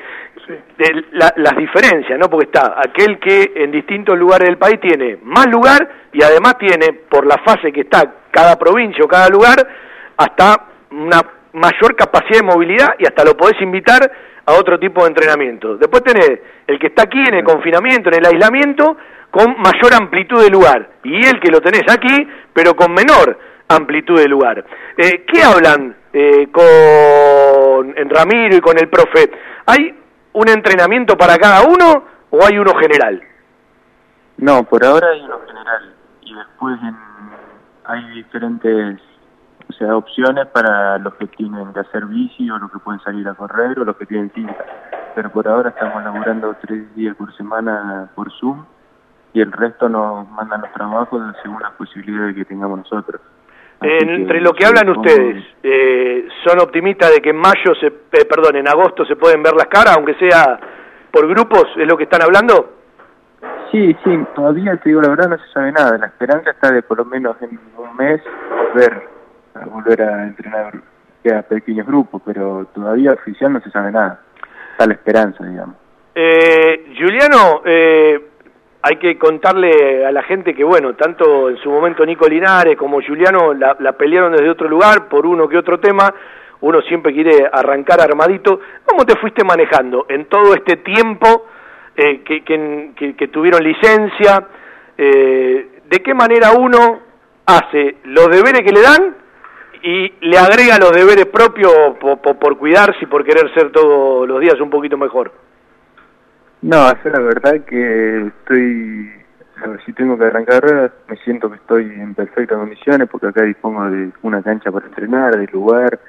Speaker 3: de la- las diferencias, ¿no? Porque está aquel que en distintos lugares del país tiene más lugar y además tiene, por la fase que está cada provincia o cada lugar, hasta una mayor capacidad de movilidad y hasta lo podés invitar a otro tipo de entrenamiento. Después tenés el que está aquí en el confinamiento, en el aislamiento, con mayor amplitud de lugar. Y el que lo tenés aquí, pero con menor amplitud de lugar. Eh, ¿Qué hablan eh, con Ramiro y con el profe? ¿Hay un entrenamiento para cada uno o hay uno general?
Speaker 7: No, por ahora hay uno general y después en- hay diferentes sea, opciones para los que tienen que hacer bici o los que pueden salir a correr o los que tienen cinta. Pero por ahora estamos laburando tres días por semana por Zoom y el resto nos mandan los trabajos según las posibilidades que tengamos nosotros. Así
Speaker 3: Entre lo que hablan ustedes, eh, ¿son optimistas de que en mayo, se, eh, perdón, en agosto se pueden ver las caras, aunque sea por grupos, es lo que están hablando?
Speaker 7: Sí, sí, todavía te digo la verdad no se sabe nada. La esperanza está de por lo menos en un mes volver a volver a entrenar ya pequeños grupos, pero todavía oficial no se sabe nada. Está la esperanza, digamos.
Speaker 3: Eh, Juliano, eh, hay que contarle a la gente que, bueno, tanto en su momento Nico Linares como Juliano la, pelearon desde otro lugar por uno que otro tema. Uno siempre quiere arrancar armadito. ¿Cómo te fuiste manejando en todo este tiempo eh, que, que- que- que tuvieron licencia? Eh, ¿De qué manera uno hace los deberes que le dan y le agrega los deberes propios por, por, por cuidarse y por querer ser todos los días un poquito mejor?
Speaker 7: No, yo la verdad que estoy, si tengo que arrancar, me siento que estoy en perfectas condiciones porque acá dispongo de una cancha para entrenar, de lugar,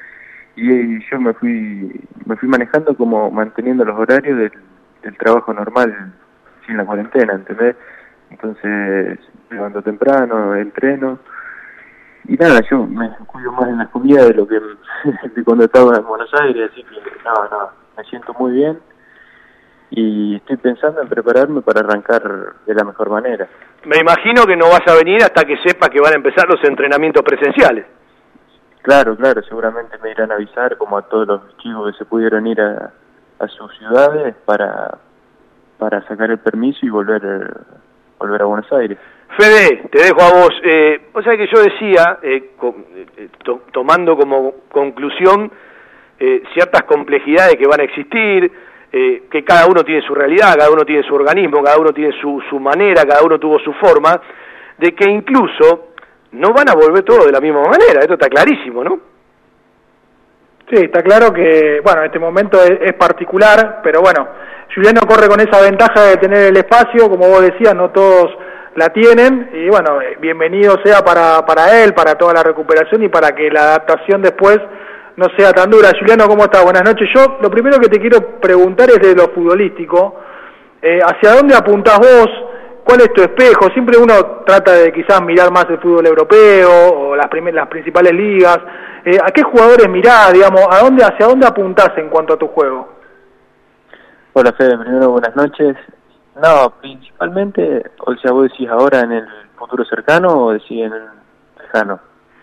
Speaker 7: y, yo me fui, me fui manejando como manteniendo los horarios del, trabajo normal sin la cuarentena, ¿entendés? Entonces, levanto temprano, entreno, y nada, yo me cuido más en la comida de lo que de cuando estaba en Buenos Aires, así que no, no, me siento muy bien y estoy pensando en prepararme para arrancar de la mejor manera.
Speaker 3: Me imagino que no vas a venir hasta que sepa que van a empezar los entrenamientos presenciales.
Speaker 7: Claro, claro, seguramente me irán a avisar como a todos los chicos que se pudieron ir a, a sus ciudades para, para sacar el permiso y volver, volver a Buenos Aires.
Speaker 3: Fede, te dejo a vos. Eh, vos sabés que yo decía, eh, co- eh, to- tomando como conclusión eh, ciertas complejidades que van a existir, eh, que cada uno tiene su realidad, cada uno tiene su organismo, cada uno tiene su, su manera, cada uno tuvo su forma, de que incluso no van a volver todos de la misma manera. Esto está clarísimo, ¿no?
Speaker 6: Sí, está claro que, bueno, este momento es, es particular, pero bueno, Juliano corre con esa ventaja de tener el espacio, como vos decías, no todos la tienen, y bueno, eh, bienvenido sea para, para él, para toda la recuperación y para que la adaptación después no sea tan dura. Juliano, ¿cómo estás? Buenas noches. Yo lo primero que te quiero preguntar es de lo futbolístico. Eh, ¿Hacia dónde apuntás vos? ¿Cuál es tu espejo? Siempre uno trata de quizás mirar más el fútbol europeo o las, las principales ligas. Eh, ¿A qué jugadores mirás, digamos? ¿A dónde, ¿Hacia dónde apuntás en cuanto a tu juego?
Speaker 7: Hola Fede, primero buenas noches. No, principalmente, o sea, vos decís ahora en el futuro cercano o decís en el lejano.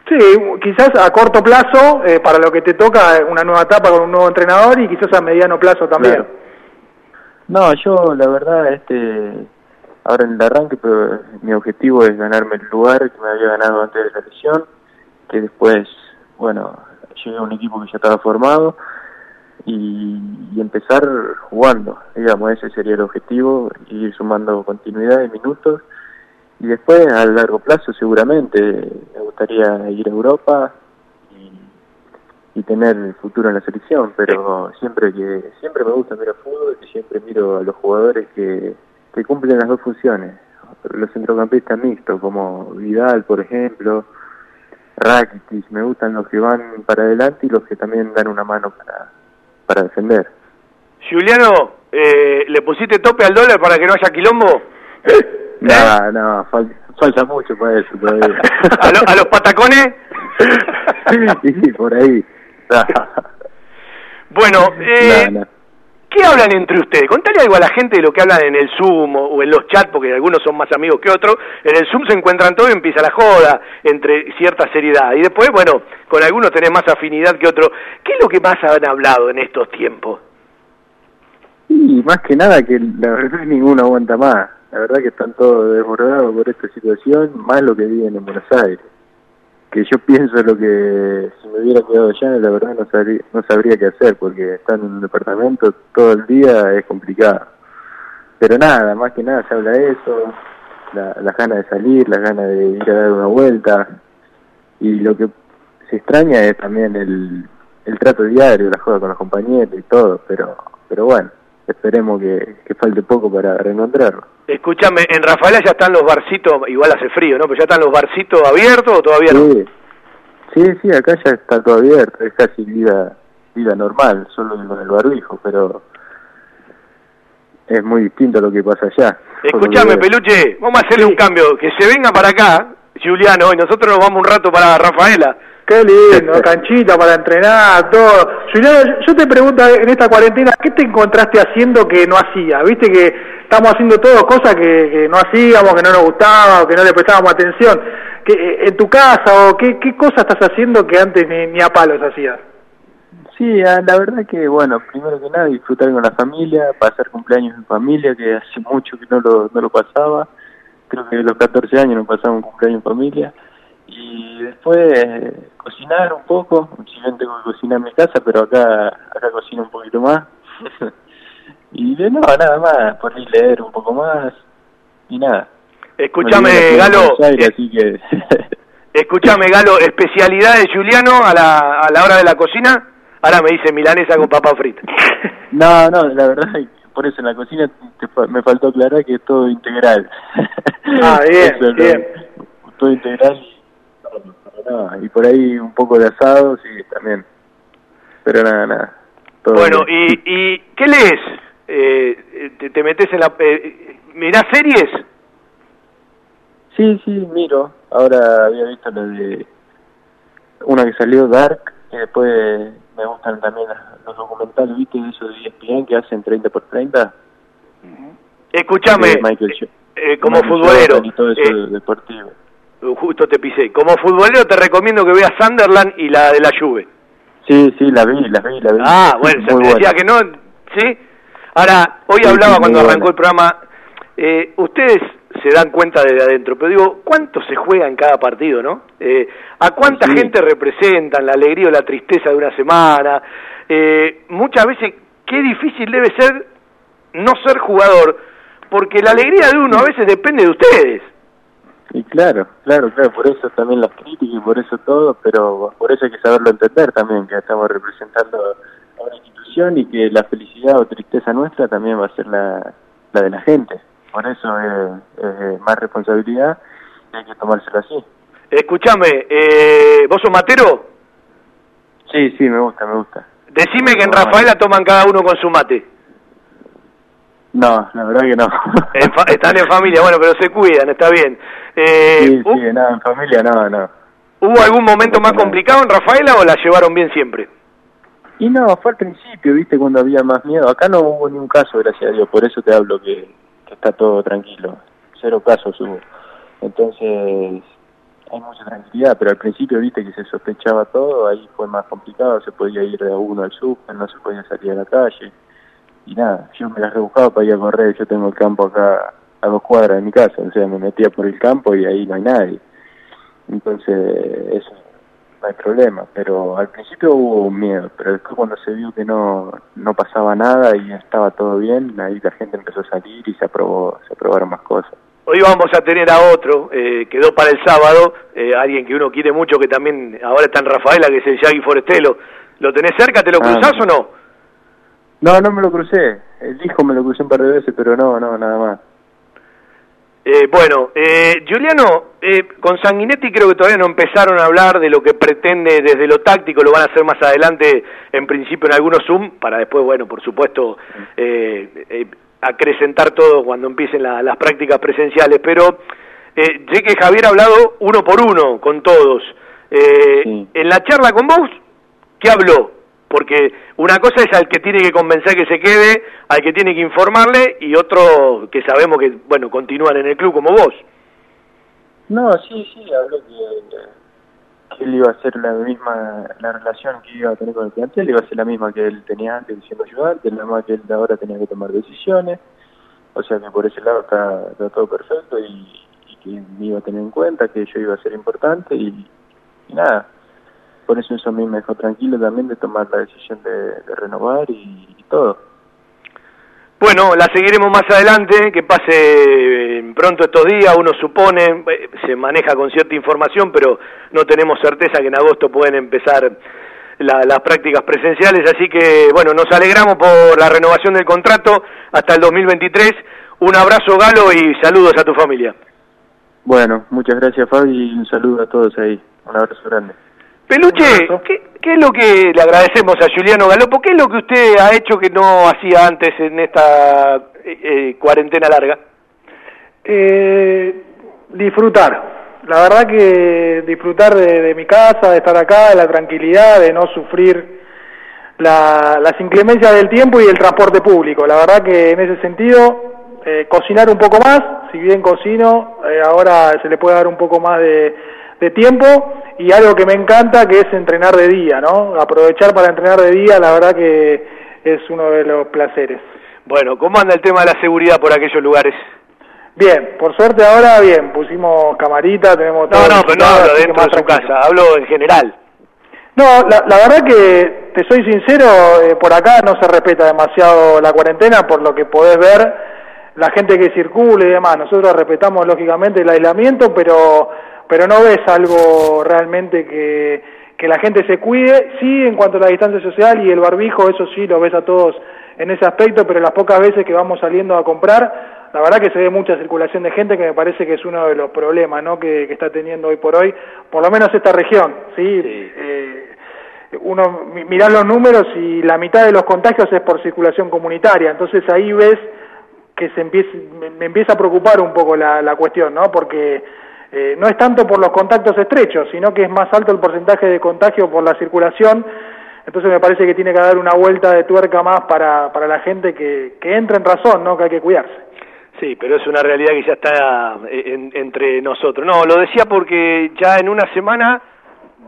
Speaker 6: Sí, quizás a corto plazo, eh, para lo que te toca, una nueva etapa con un nuevo entrenador y quizás a mediano plazo también.
Speaker 7: Claro. No, yo la verdad, este, ahora en el arranque, pero mi objetivo es ganarme el lugar que me había ganado antes de la lesión, que después, bueno, llegué a un equipo que ya estaba formado y, y empezar jugando, digamos, ese sería el objetivo, ir sumando continuidad de minutos. Y después a largo plazo seguramente me gustaría ir a Europa y, tener el futuro en la selección, pero siempre que siempre me gusta mirar fútbol y siempre miro a los jugadores que, que cumplen las dos funciones, los centrocampistas mixtos como Vidal, por ejemplo, Rakitic, me gustan los que van para adelante y los que también dan una mano para, para defender.
Speaker 3: Juliano, eh, ¿le pusiste tope al dólar para que no haya quilombo?
Speaker 7: No, no, fal- falta mucho para eso todavía.
Speaker 3: ¿A, lo- a los patacones?
Speaker 7: sí, sí, por ahí.
Speaker 3: Bueno, eh,
Speaker 7: No, no.
Speaker 3: ¿Qué hablan entre ustedes? Contale algo a la gente de lo que hablan en el Zoom o, en los chats, porque algunos son más amigos que otros. En el Zoom se encuentran todos y empieza la joda entre cierta seriedad. Y después, bueno, con algunos tenés más afinidad que otros. ¿Qué es lo que más han hablado en estos tiempos?
Speaker 7: Y más que nada que la verdad que ninguno aguanta más. La verdad que están todos desbordados por esta situación, más lo que viven en Buenos Aires. Que yo pienso lo que si me hubiera quedado allá, la verdad no sabría, no sabría qué hacer, porque estar en un departamento todo el día es complicado. Pero nada, más que nada se habla de eso, la, las ganas de salir, las ganas de ir a dar una vuelta. Y lo que se extraña es también el, el trato diario, la joda con los compañeros y todo, pero pero bueno, esperemos que, que falte poco para reencontrarlo.
Speaker 3: Escúchame, en Rafaela ya están los barcitos, igual hace frío, ¿no? Pero ya están los barcitos abiertos o todavía no.
Speaker 7: Sí, sí, sí, acá ya está todo abierto, es casi vida vida normal, solo con el barbijo, pero es muy distinto a lo que pasa allá.
Speaker 3: Escúchame. Peluche, vamos a hacerle un cambio, que se venga para acá, Juliano, y nosotros nos vamos un rato para Rafaela.
Speaker 6: Qué lindo, canchita para entrenar, todo. Juliano, yo te pregunto en esta cuarentena, ¿qué te encontraste haciendo que no hacía? Viste que estamos haciendo todo cosas que, que no hacíamos, que no nos gustaba, o que no le prestábamos atención. ¿Qué, ¿En tu casa o qué, qué cosas estás haciendo que antes ni, ni a palos hacías?
Speaker 7: Sí, ah, la verdad que, bueno, primero que nada disfrutar con la familia, pasar cumpleaños en familia, que hace mucho que no lo, no lo pasaba. Creo que a los 14 años no pasaba un cumpleaños en familia. Y después eh, cocinar un poco, si bien tengo que cocinar en mi casa, pero acá acá cocino un poquito más. y de no, nada más, por ahí leer un poco más y nada.
Speaker 3: Escúchame, Galo,
Speaker 7: Aires,
Speaker 3: eh,
Speaker 7: así que
Speaker 3: escúchame, Galo, especialidad de Juliano a la, a la hora de la cocina. Ahora me dice milanesa con papa frita.
Speaker 7: No, no, la verdad, es que por eso en la cocina te me faltó aclarar que es todo integral.
Speaker 6: Ah, bien, bien.
Speaker 7: Todo integral. Y por ahí un poco de asado, sí, también. Pero nada, nada. todo
Speaker 3: Bueno,
Speaker 7: bien.
Speaker 3: ¿y, ¿y qué lees? Eh, te, te metes en la... Eh, ¿Mirás series?
Speaker 7: Sí, sí, miro. Ahora había visto la de una que salió Dark, y después me gustan también los documentales, ¿viste? De eso de ESPN que hacen 30 por 30.
Speaker 3: Escúchame,
Speaker 7: de Michael Jo-
Speaker 3: eh, como futbolero,
Speaker 7: Y todo eso
Speaker 3: eh,
Speaker 7: deportivo.
Speaker 3: Justo te pisé, como futbolero te recomiendo que veas Sunderland y la de la Juve.
Speaker 7: Sí, sí, la vi, la vi, la vi.
Speaker 3: Ah, bueno, se te decía
Speaker 7: buena.
Speaker 3: que no, ¿sí? Ahora, hoy
Speaker 7: Sí,
Speaker 3: hablaba
Speaker 7: sí,
Speaker 3: cuando arrancó
Speaker 7: buena.
Speaker 3: el programa, eh, ustedes se dan cuenta desde adentro, pero digo, ¿cuánto se juega en cada partido, no? Eh, ¿A cuánta
Speaker 7: Sí.
Speaker 3: gente representan la alegría o la tristeza de una semana? Eh, muchas veces, qué difícil debe ser no ser jugador, porque la alegría de uno a veces depende de ustedes.
Speaker 7: Y claro, claro, claro, por eso también las críticas y por eso todo, pero por eso hay que saberlo entender también, que estamos representando a una institución y que la felicidad o tristeza nuestra también va a ser la, la de la gente. Por eso es, es más responsabilidad y hay que tomárselo así.
Speaker 3: Escúchame, eh, ¿vos sos matero?
Speaker 7: Sí, sí, me gusta, me gusta.
Speaker 3: Decime que en. Rafaela toman cada uno con su mate.
Speaker 7: No, la verdad que no.
Speaker 3: Están en familia, bueno, pero se cuidan, está bien. Eh,
Speaker 7: sí,
Speaker 3: ¿hu-
Speaker 7: sí, no, en familia no, no.
Speaker 3: ¿Hubo algún momento más complicado en Rafaela o la llevaron bien siempre?
Speaker 7: Y no, fue al principio, viste, cuando había más miedo. Acá no hubo ni un caso, gracias a Dios, por eso te hablo que, que está todo tranquilo. Cero casos hubo. Entonces, hay mucha tranquilidad, pero al principio, viste, que se sospechaba todo, ahí fue más complicado, se podía ir de uno al súper, no se podía salir a la calle. Y nada, yo me las rebuscaba para ir a correr, yo tengo el campo acá a dos cuadras de mi casa, o sea, me metía por el campo y ahí no hay nadie. Entonces, eso no hay problema, pero al principio hubo miedo, pero después cuando se vio que no, no pasaba nada y estaba todo bien, ahí la gente empezó a salir y se aprobó, se aprobaron más cosas.
Speaker 3: Hoy vamos a tener a otro, eh, quedó para el sábado, eh, alguien que uno quiere mucho, que también ahora está en Rafaela, que es el Yagi Forestelo. ¿Lo tenés cerca? ¿Te lo
Speaker 7: Ah,
Speaker 3: cruzás o no?
Speaker 7: No, no me lo crucé, el hijo me lo crucé un par de veces, pero no, no, nada más.
Speaker 3: Eh, bueno, eh, Giuliano, eh, con Sanguinetti creo que todavía no empezaron a hablar de lo que pretende desde lo táctico, lo van a hacer más adelante, en principio en algunos Zoom, para después, bueno, por supuesto, eh, eh, acrecentar todo cuando empiecen la- las prácticas presenciales, pero eh, sé que Javier ha hablado uno por uno con todos. Eh,
Speaker 7: Sí.
Speaker 3: En la charla con vos, ¿qué habló? Porque una cosa es al que tiene que convencer que se quede, al que tiene que informarle, y otro que sabemos que, bueno, continúan en el club como vos.
Speaker 7: No, sí, sí, habló que, que él iba a hacer la misma, la relación que iba a tener con el plantel, iba a ser la misma que él tenía antes siendo ayudante, nada más que él ahora tenía que tomar decisiones, o sea que por ese lado está, está todo perfecto y, y que me iba a tener en cuenta, que yo iba a ser importante y nada, por eso eso a mí me dejó tranquilo también de tomar la decisión de, de renovar y, y todo.
Speaker 3: Bueno, la seguiremos más adelante, que pase eh, pronto estos días, uno supone, eh, se maneja con cierta información, pero no tenemos certeza que en agosto pueden empezar la- las prácticas presenciales, así que bueno, nos alegramos por la renovación del contrato hasta el 2023. Un abrazo Galo y saludos a tu familia.
Speaker 7: Bueno, muchas gracias Fabi y un saludo a todos ahí, un abrazo grande.
Speaker 3: Peluche. ¿qué, qué es lo que le agradecemos a Juliano Galopo? ¿Qué es lo que usted ha hecho que no hacía antes en esta eh, eh, cuarentena larga?
Speaker 6: Eh, disfrutar. La verdad que disfrutar de, de mi casa, de estar acá, de la tranquilidad, de no sufrir la- las inclemencias del tiempo y el transporte público. La verdad que en ese sentido, eh, cocinar un poco más, si bien cocino, eh, ahora se le puede dar un poco más de, de tiempo y algo que me encanta que es entrenar de día, ¿no? Aprovechar para entrenar de día, la verdad que es uno de los placeres.
Speaker 3: Bueno, ¿cómo anda el tema de la seguridad por aquellos lugares?
Speaker 6: Bien, por suerte ahora bien, pusimos camarita, tenemos
Speaker 3: No, no, pero no hablo dentro de su
Speaker 6: tranquilo.
Speaker 3: casa, hablo en general.
Speaker 6: No, la, la verdad que, te soy sincero, eh, por acá no se respeta demasiado la cuarentena, por lo que podés ver, la gente que circula y demás. Nosotros respetamos lógicamente el aislamiento, pero, pero no ves algo realmente que, que la gente se cuide. Sí, en cuanto a la distancia social y el barbijo, eso sí lo ves a todos en ese aspecto, pero las pocas veces que vamos saliendo a comprar, la verdad que se ve mucha circulación de gente que me parece que es uno de los problemas ¿no? que, que está teniendo hoy por hoy, por lo menos esta región. ¿sí?
Speaker 3: Sí.
Speaker 6: Eh, uno mi- mirá los números y la mitad de los contagios es por circulación comunitaria, entonces ahí ves que se empieza, me, me empieza a preocupar un poco la, la cuestión, ¿no? Porque eh, no es tanto por los contactos estrechos, sino que es más alto el porcentaje de contagio por la circulación, entonces me parece que tiene que dar una vuelta de tuerca más para, para la gente que, que entre en razón, ¿no? Que hay que cuidarse.
Speaker 3: Sí, pero es una realidad que ya está eh, en- entre nosotros. No, lo decía porque ya en una semana,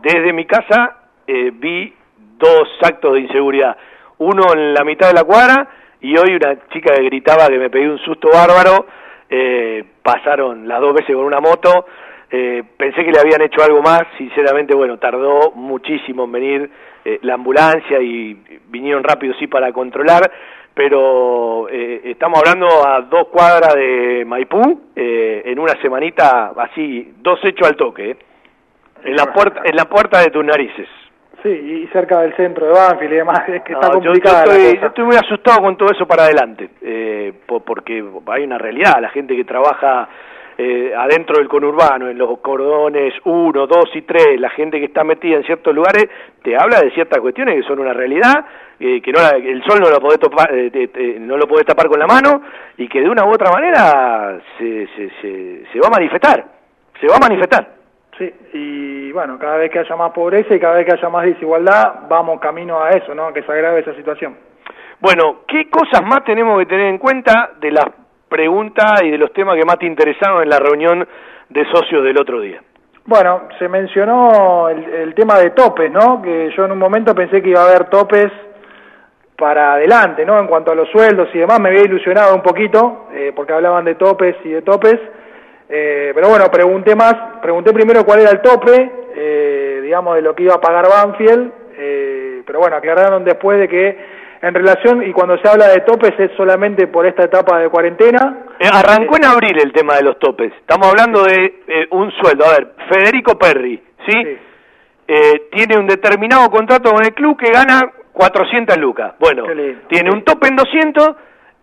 Speaker 3: desde mi casa, eh, vi dos actos de inseguridad. Uno en la mitad de la cuadra y hoy una chica que gritaba que me pegué un susto bárbaro. Eh, pasaron las dos veces con una moto. eh, pensé que le habían hecho algo más. Sinceramente, bueno, tardó muchísimo en venir eh, la ambulancia y vinieron rápido, sí, para controlar pero eh, estamos hablando a dos cuadras de Maipú, eh, en una semanita así, dos hechos al toque, en la puerta, en la puerta de tus narices.
Speaker 6: Sí, y cerca del centro de Banfield y demás, es que
Speaker 3: No,
Speaker 6: está
Speaker 3: yo- yo,
Speaker 6: complicada la cosa.
Speaker 3: yo estoy muy asustado con todo eso para adelante, eh, po- porque hay una realidad, la gente que trabaja eh, adentro del conurbano, en los cordones 1, 2 y 3, la gente que está metida en ciertos lugares, te habla de ciertas cuestiones que son una realidad, eh, que no la- el sol no lo podés topar, eh, no lo podés tapar con la mano y que de una u otra manera se, se, se, se va a manifestar, se va a manifestar.
Speaker 6: Sí, y bueno, cada vez que haya más pobreza y cada vez que haya más desigualdad, vamos camino a eso, ¿no? Que se agrave esa situación.
Speaker 3: Bueno, ¿qué cosas más tenemos que tener en cuenta de las preguntas y de los temas que más te interesaron en la reunión de socios del otro día?
Speaker 6: Bueno, se mencionó el, el tema de topes, ¿no? Que yo en un momento pensé que iba a haber topes para adelante, ¿no? En cuanto a los sueldos y demás, me había ilusionado un poquito, eh, porque hablaban de topes y de topes, eh, pero bueno, pregunté más, pregunté primero cuál era el tope, eh, digamos, de lo que iba a pagar Banfield, eh, pero bueno, aclararon después de que en relación, y cuando se habla de topes es solamente por esta etapa de cuarentena.
Speaker 3: Eh, arrancó en abril el tema de los topes, estamos hablando de eh, un sueldo, a ver, Federico Perri, ¿sí?
Speaker 6: Sí.
Speaker 3: Eh, tiene un determinado contrato con el club que gana 400 lucas. Bueno, tiene un tope en 200.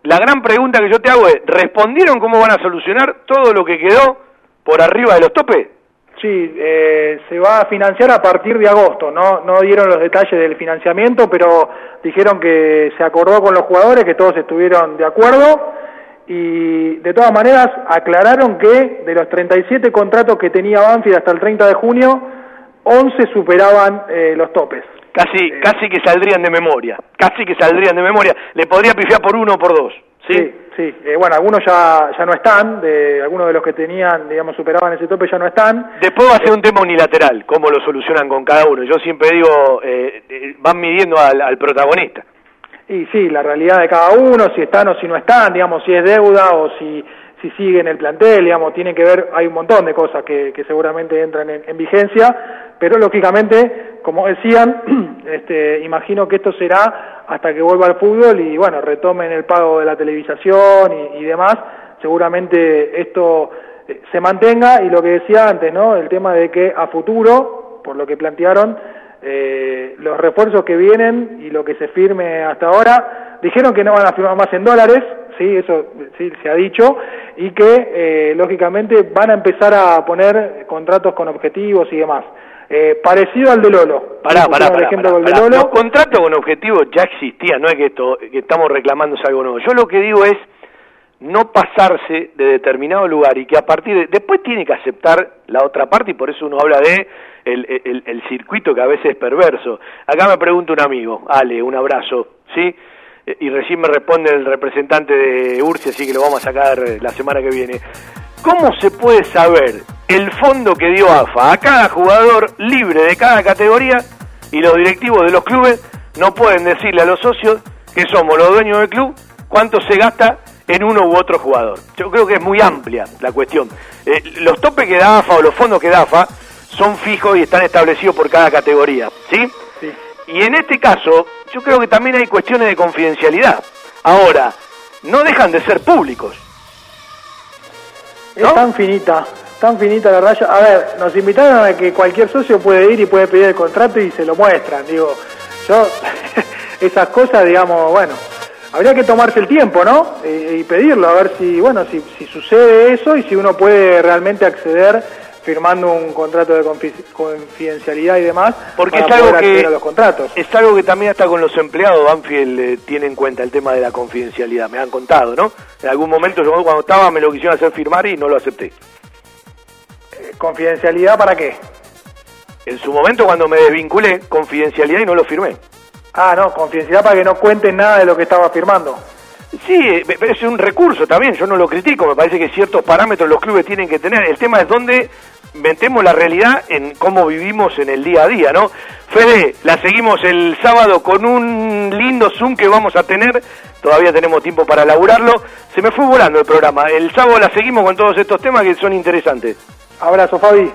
Speaker 3: La gran pregunta que yo te hago es, ¿respondieron cómo van a solucionar todo lo que quedó por arriba de los topes?
Speaker 6: Sí, eh, se va a financiar a partir de agosto, no, no dieron los detalles del financiamiento, pero dijeron que se acordó con los jugadores, que todos estuvieron de acuerdo y de todas maneras aclararon que de los 37 contratos que tenía Banfield hasta el 30 de junio, 11 superaban eh, los topes.
Speaker 3: Casi, casi que saldrían de memoria, casi que saldrían de memoria. Le podría pifiar por uno o por dos, ¿sí?
Speaker 6: Sí, sí. Eh, bueno, algunos ya, ya no están, de, algunos de los que tenían, digamos, superaban ese tope ya no están.
Speaker 3: Después va a ser un tema unilateral, cómo lo solucionan con cada uno. Yo siempre digo, eh, eh, van midiendo al, al protagonista.
Speaker 6: Y sí, la realidad de cada uno, si están o si no están, digamos, si es deuda o si, si sigue en el plantel, digamos, tiene que ver, hay un montón de cosas que, que seguramente entran en, en vigencia, pero lógicamente, como decían, este, imagino que esto será hasta que vuelva al fútbol y bueno, retomen el pago de la televisación y, y demás, seguramente esto eh, se mantenga y lo que decía antes, ¿no? El tema de que a futuro, por lo que plantearon, eh, los refuerzos que vienen y lo que se firme hasta ahora, dijeron que no van a firmar más en dólares, sí, eso sí se ha dicho, y que eh, lógicamente van a empezar a poner contratos con objetivos y demás. Eh, parecido al de Lolo.
Speaker 3: Pará, pará, pará,
Speaker 6: de. Lolo.
Speaker 3: Los contratos con objetivos ya existían, no es que esto que estamos reclamando algo nuevo. Yo lo que digo es no pasarse de determinado lugar y que a partir de... Después tiene que aceptar la otra parte y por eso uno habla de el, el- el circuito que a veces es perverso. Acá me pregunta un amigo, Ale, un abrazo, ¿sí? Eh, Y recién me responde el representante de Urcia, así que lo vamos a sacar la semana que viene. ¿Cómo se puede saber el fondo que dio AFA a cada jugador libre de cada categoría y los directivos de los clubes no pueden decirle a los socios que somos los dueños del club cuánto se gasta en uno u otro jugador? Yo creo que es muy amplia la cuestión. Eh, los topes que da AFA o los fondos que da AFA son fijos y están establecidos por cada categoría,
Speaker 6: ¿sí?
Speaker 3: Y en este caso, yo creo que también hay cuestiones de confidencialidad. Ahora, no dejan de ser públicos. ¿No?
Speaker 6: Es tan finita, tan finita la raya. A ver, nos invitaron a que cualquier socio puede ir y puede pedir el contrato y se lo muestran. Digo, yo, esas cosas, digamos, bueno, habría que tomarse el tiempo, ¿no? Eh, y pedirlo, a ver si, bueno, si, si sucede eso y si uno puede realmente acceder firmando un contrato de confi- confidencialidad y demás
Speaker 3: Porque
Speaker 6: para
Speaker 3: es algo
Speaker 6: poder acceder
Speaker 3: que
Speaker 6: a los contratos.
Speaker 3: es algo que también hasta con los empleados Banfield eh, tiene en cuenta el tema de la confidencialidad. Me han contado, ¿no? En algún momento yo cuando estaba me lo quisieron hacer firmar y no lo acepté.
Speaker 6: Eh, ¿Confidencialidad para qué?
Speaker 3: En su momento cuando me desvinculé, confidencialidad y no lo firmé.
Speaker 6: Ah, no, confidencialidad para que no cuenten nada de lo que estaba firmando.
Speaker 3: Sí, eh, pero es un recurso también, yo no lo critico, me parece que ciertos parámetros los clubes tienen que tener. El tema es dónde metemos la realidad en cómo vivimos en el día a día, ¿no? Fede, la seguimos el sábado con un lindo Zoom que vamos a tener, todavía tenemos tiempo para laburarlo. Se me fue volando el programa, el sábado la seguimos con todos estos temas que son interesantes.
Speaker 6: Abrazo, Fabi.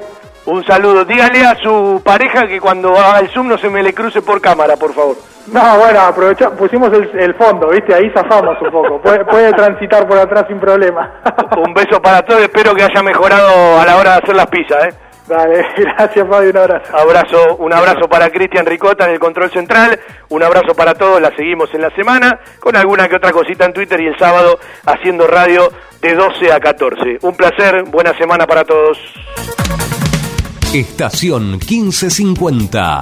Speaker 3: Un saludo, dígale a su pareja que cuando haga el Zoom no se me le cruce por cámara, por favor.
Speaker 6: No, bueno, aprovecha, pusimos el, el fondo, ¿viste? Ahí zafamos un poco. Puede, puede transitar por atrás sin problema.
Speaker 3: Un beso para todos, espero que haya mejorado a la hora de hacer las pizzas, ¿eh?
Speaker 6: Dale, gracias, Fabi, un abrazo.
Speaker 3: Abrazo, un abrazo para Cristian Ricota en el control central, un abrazo para todos, la seguimos en la semana, con alguna que otra cosita en Twitter y el sábado haciendo radio de 12 a 14. Un placer, buena semana para todos.
Speaker 2: Estación 1550.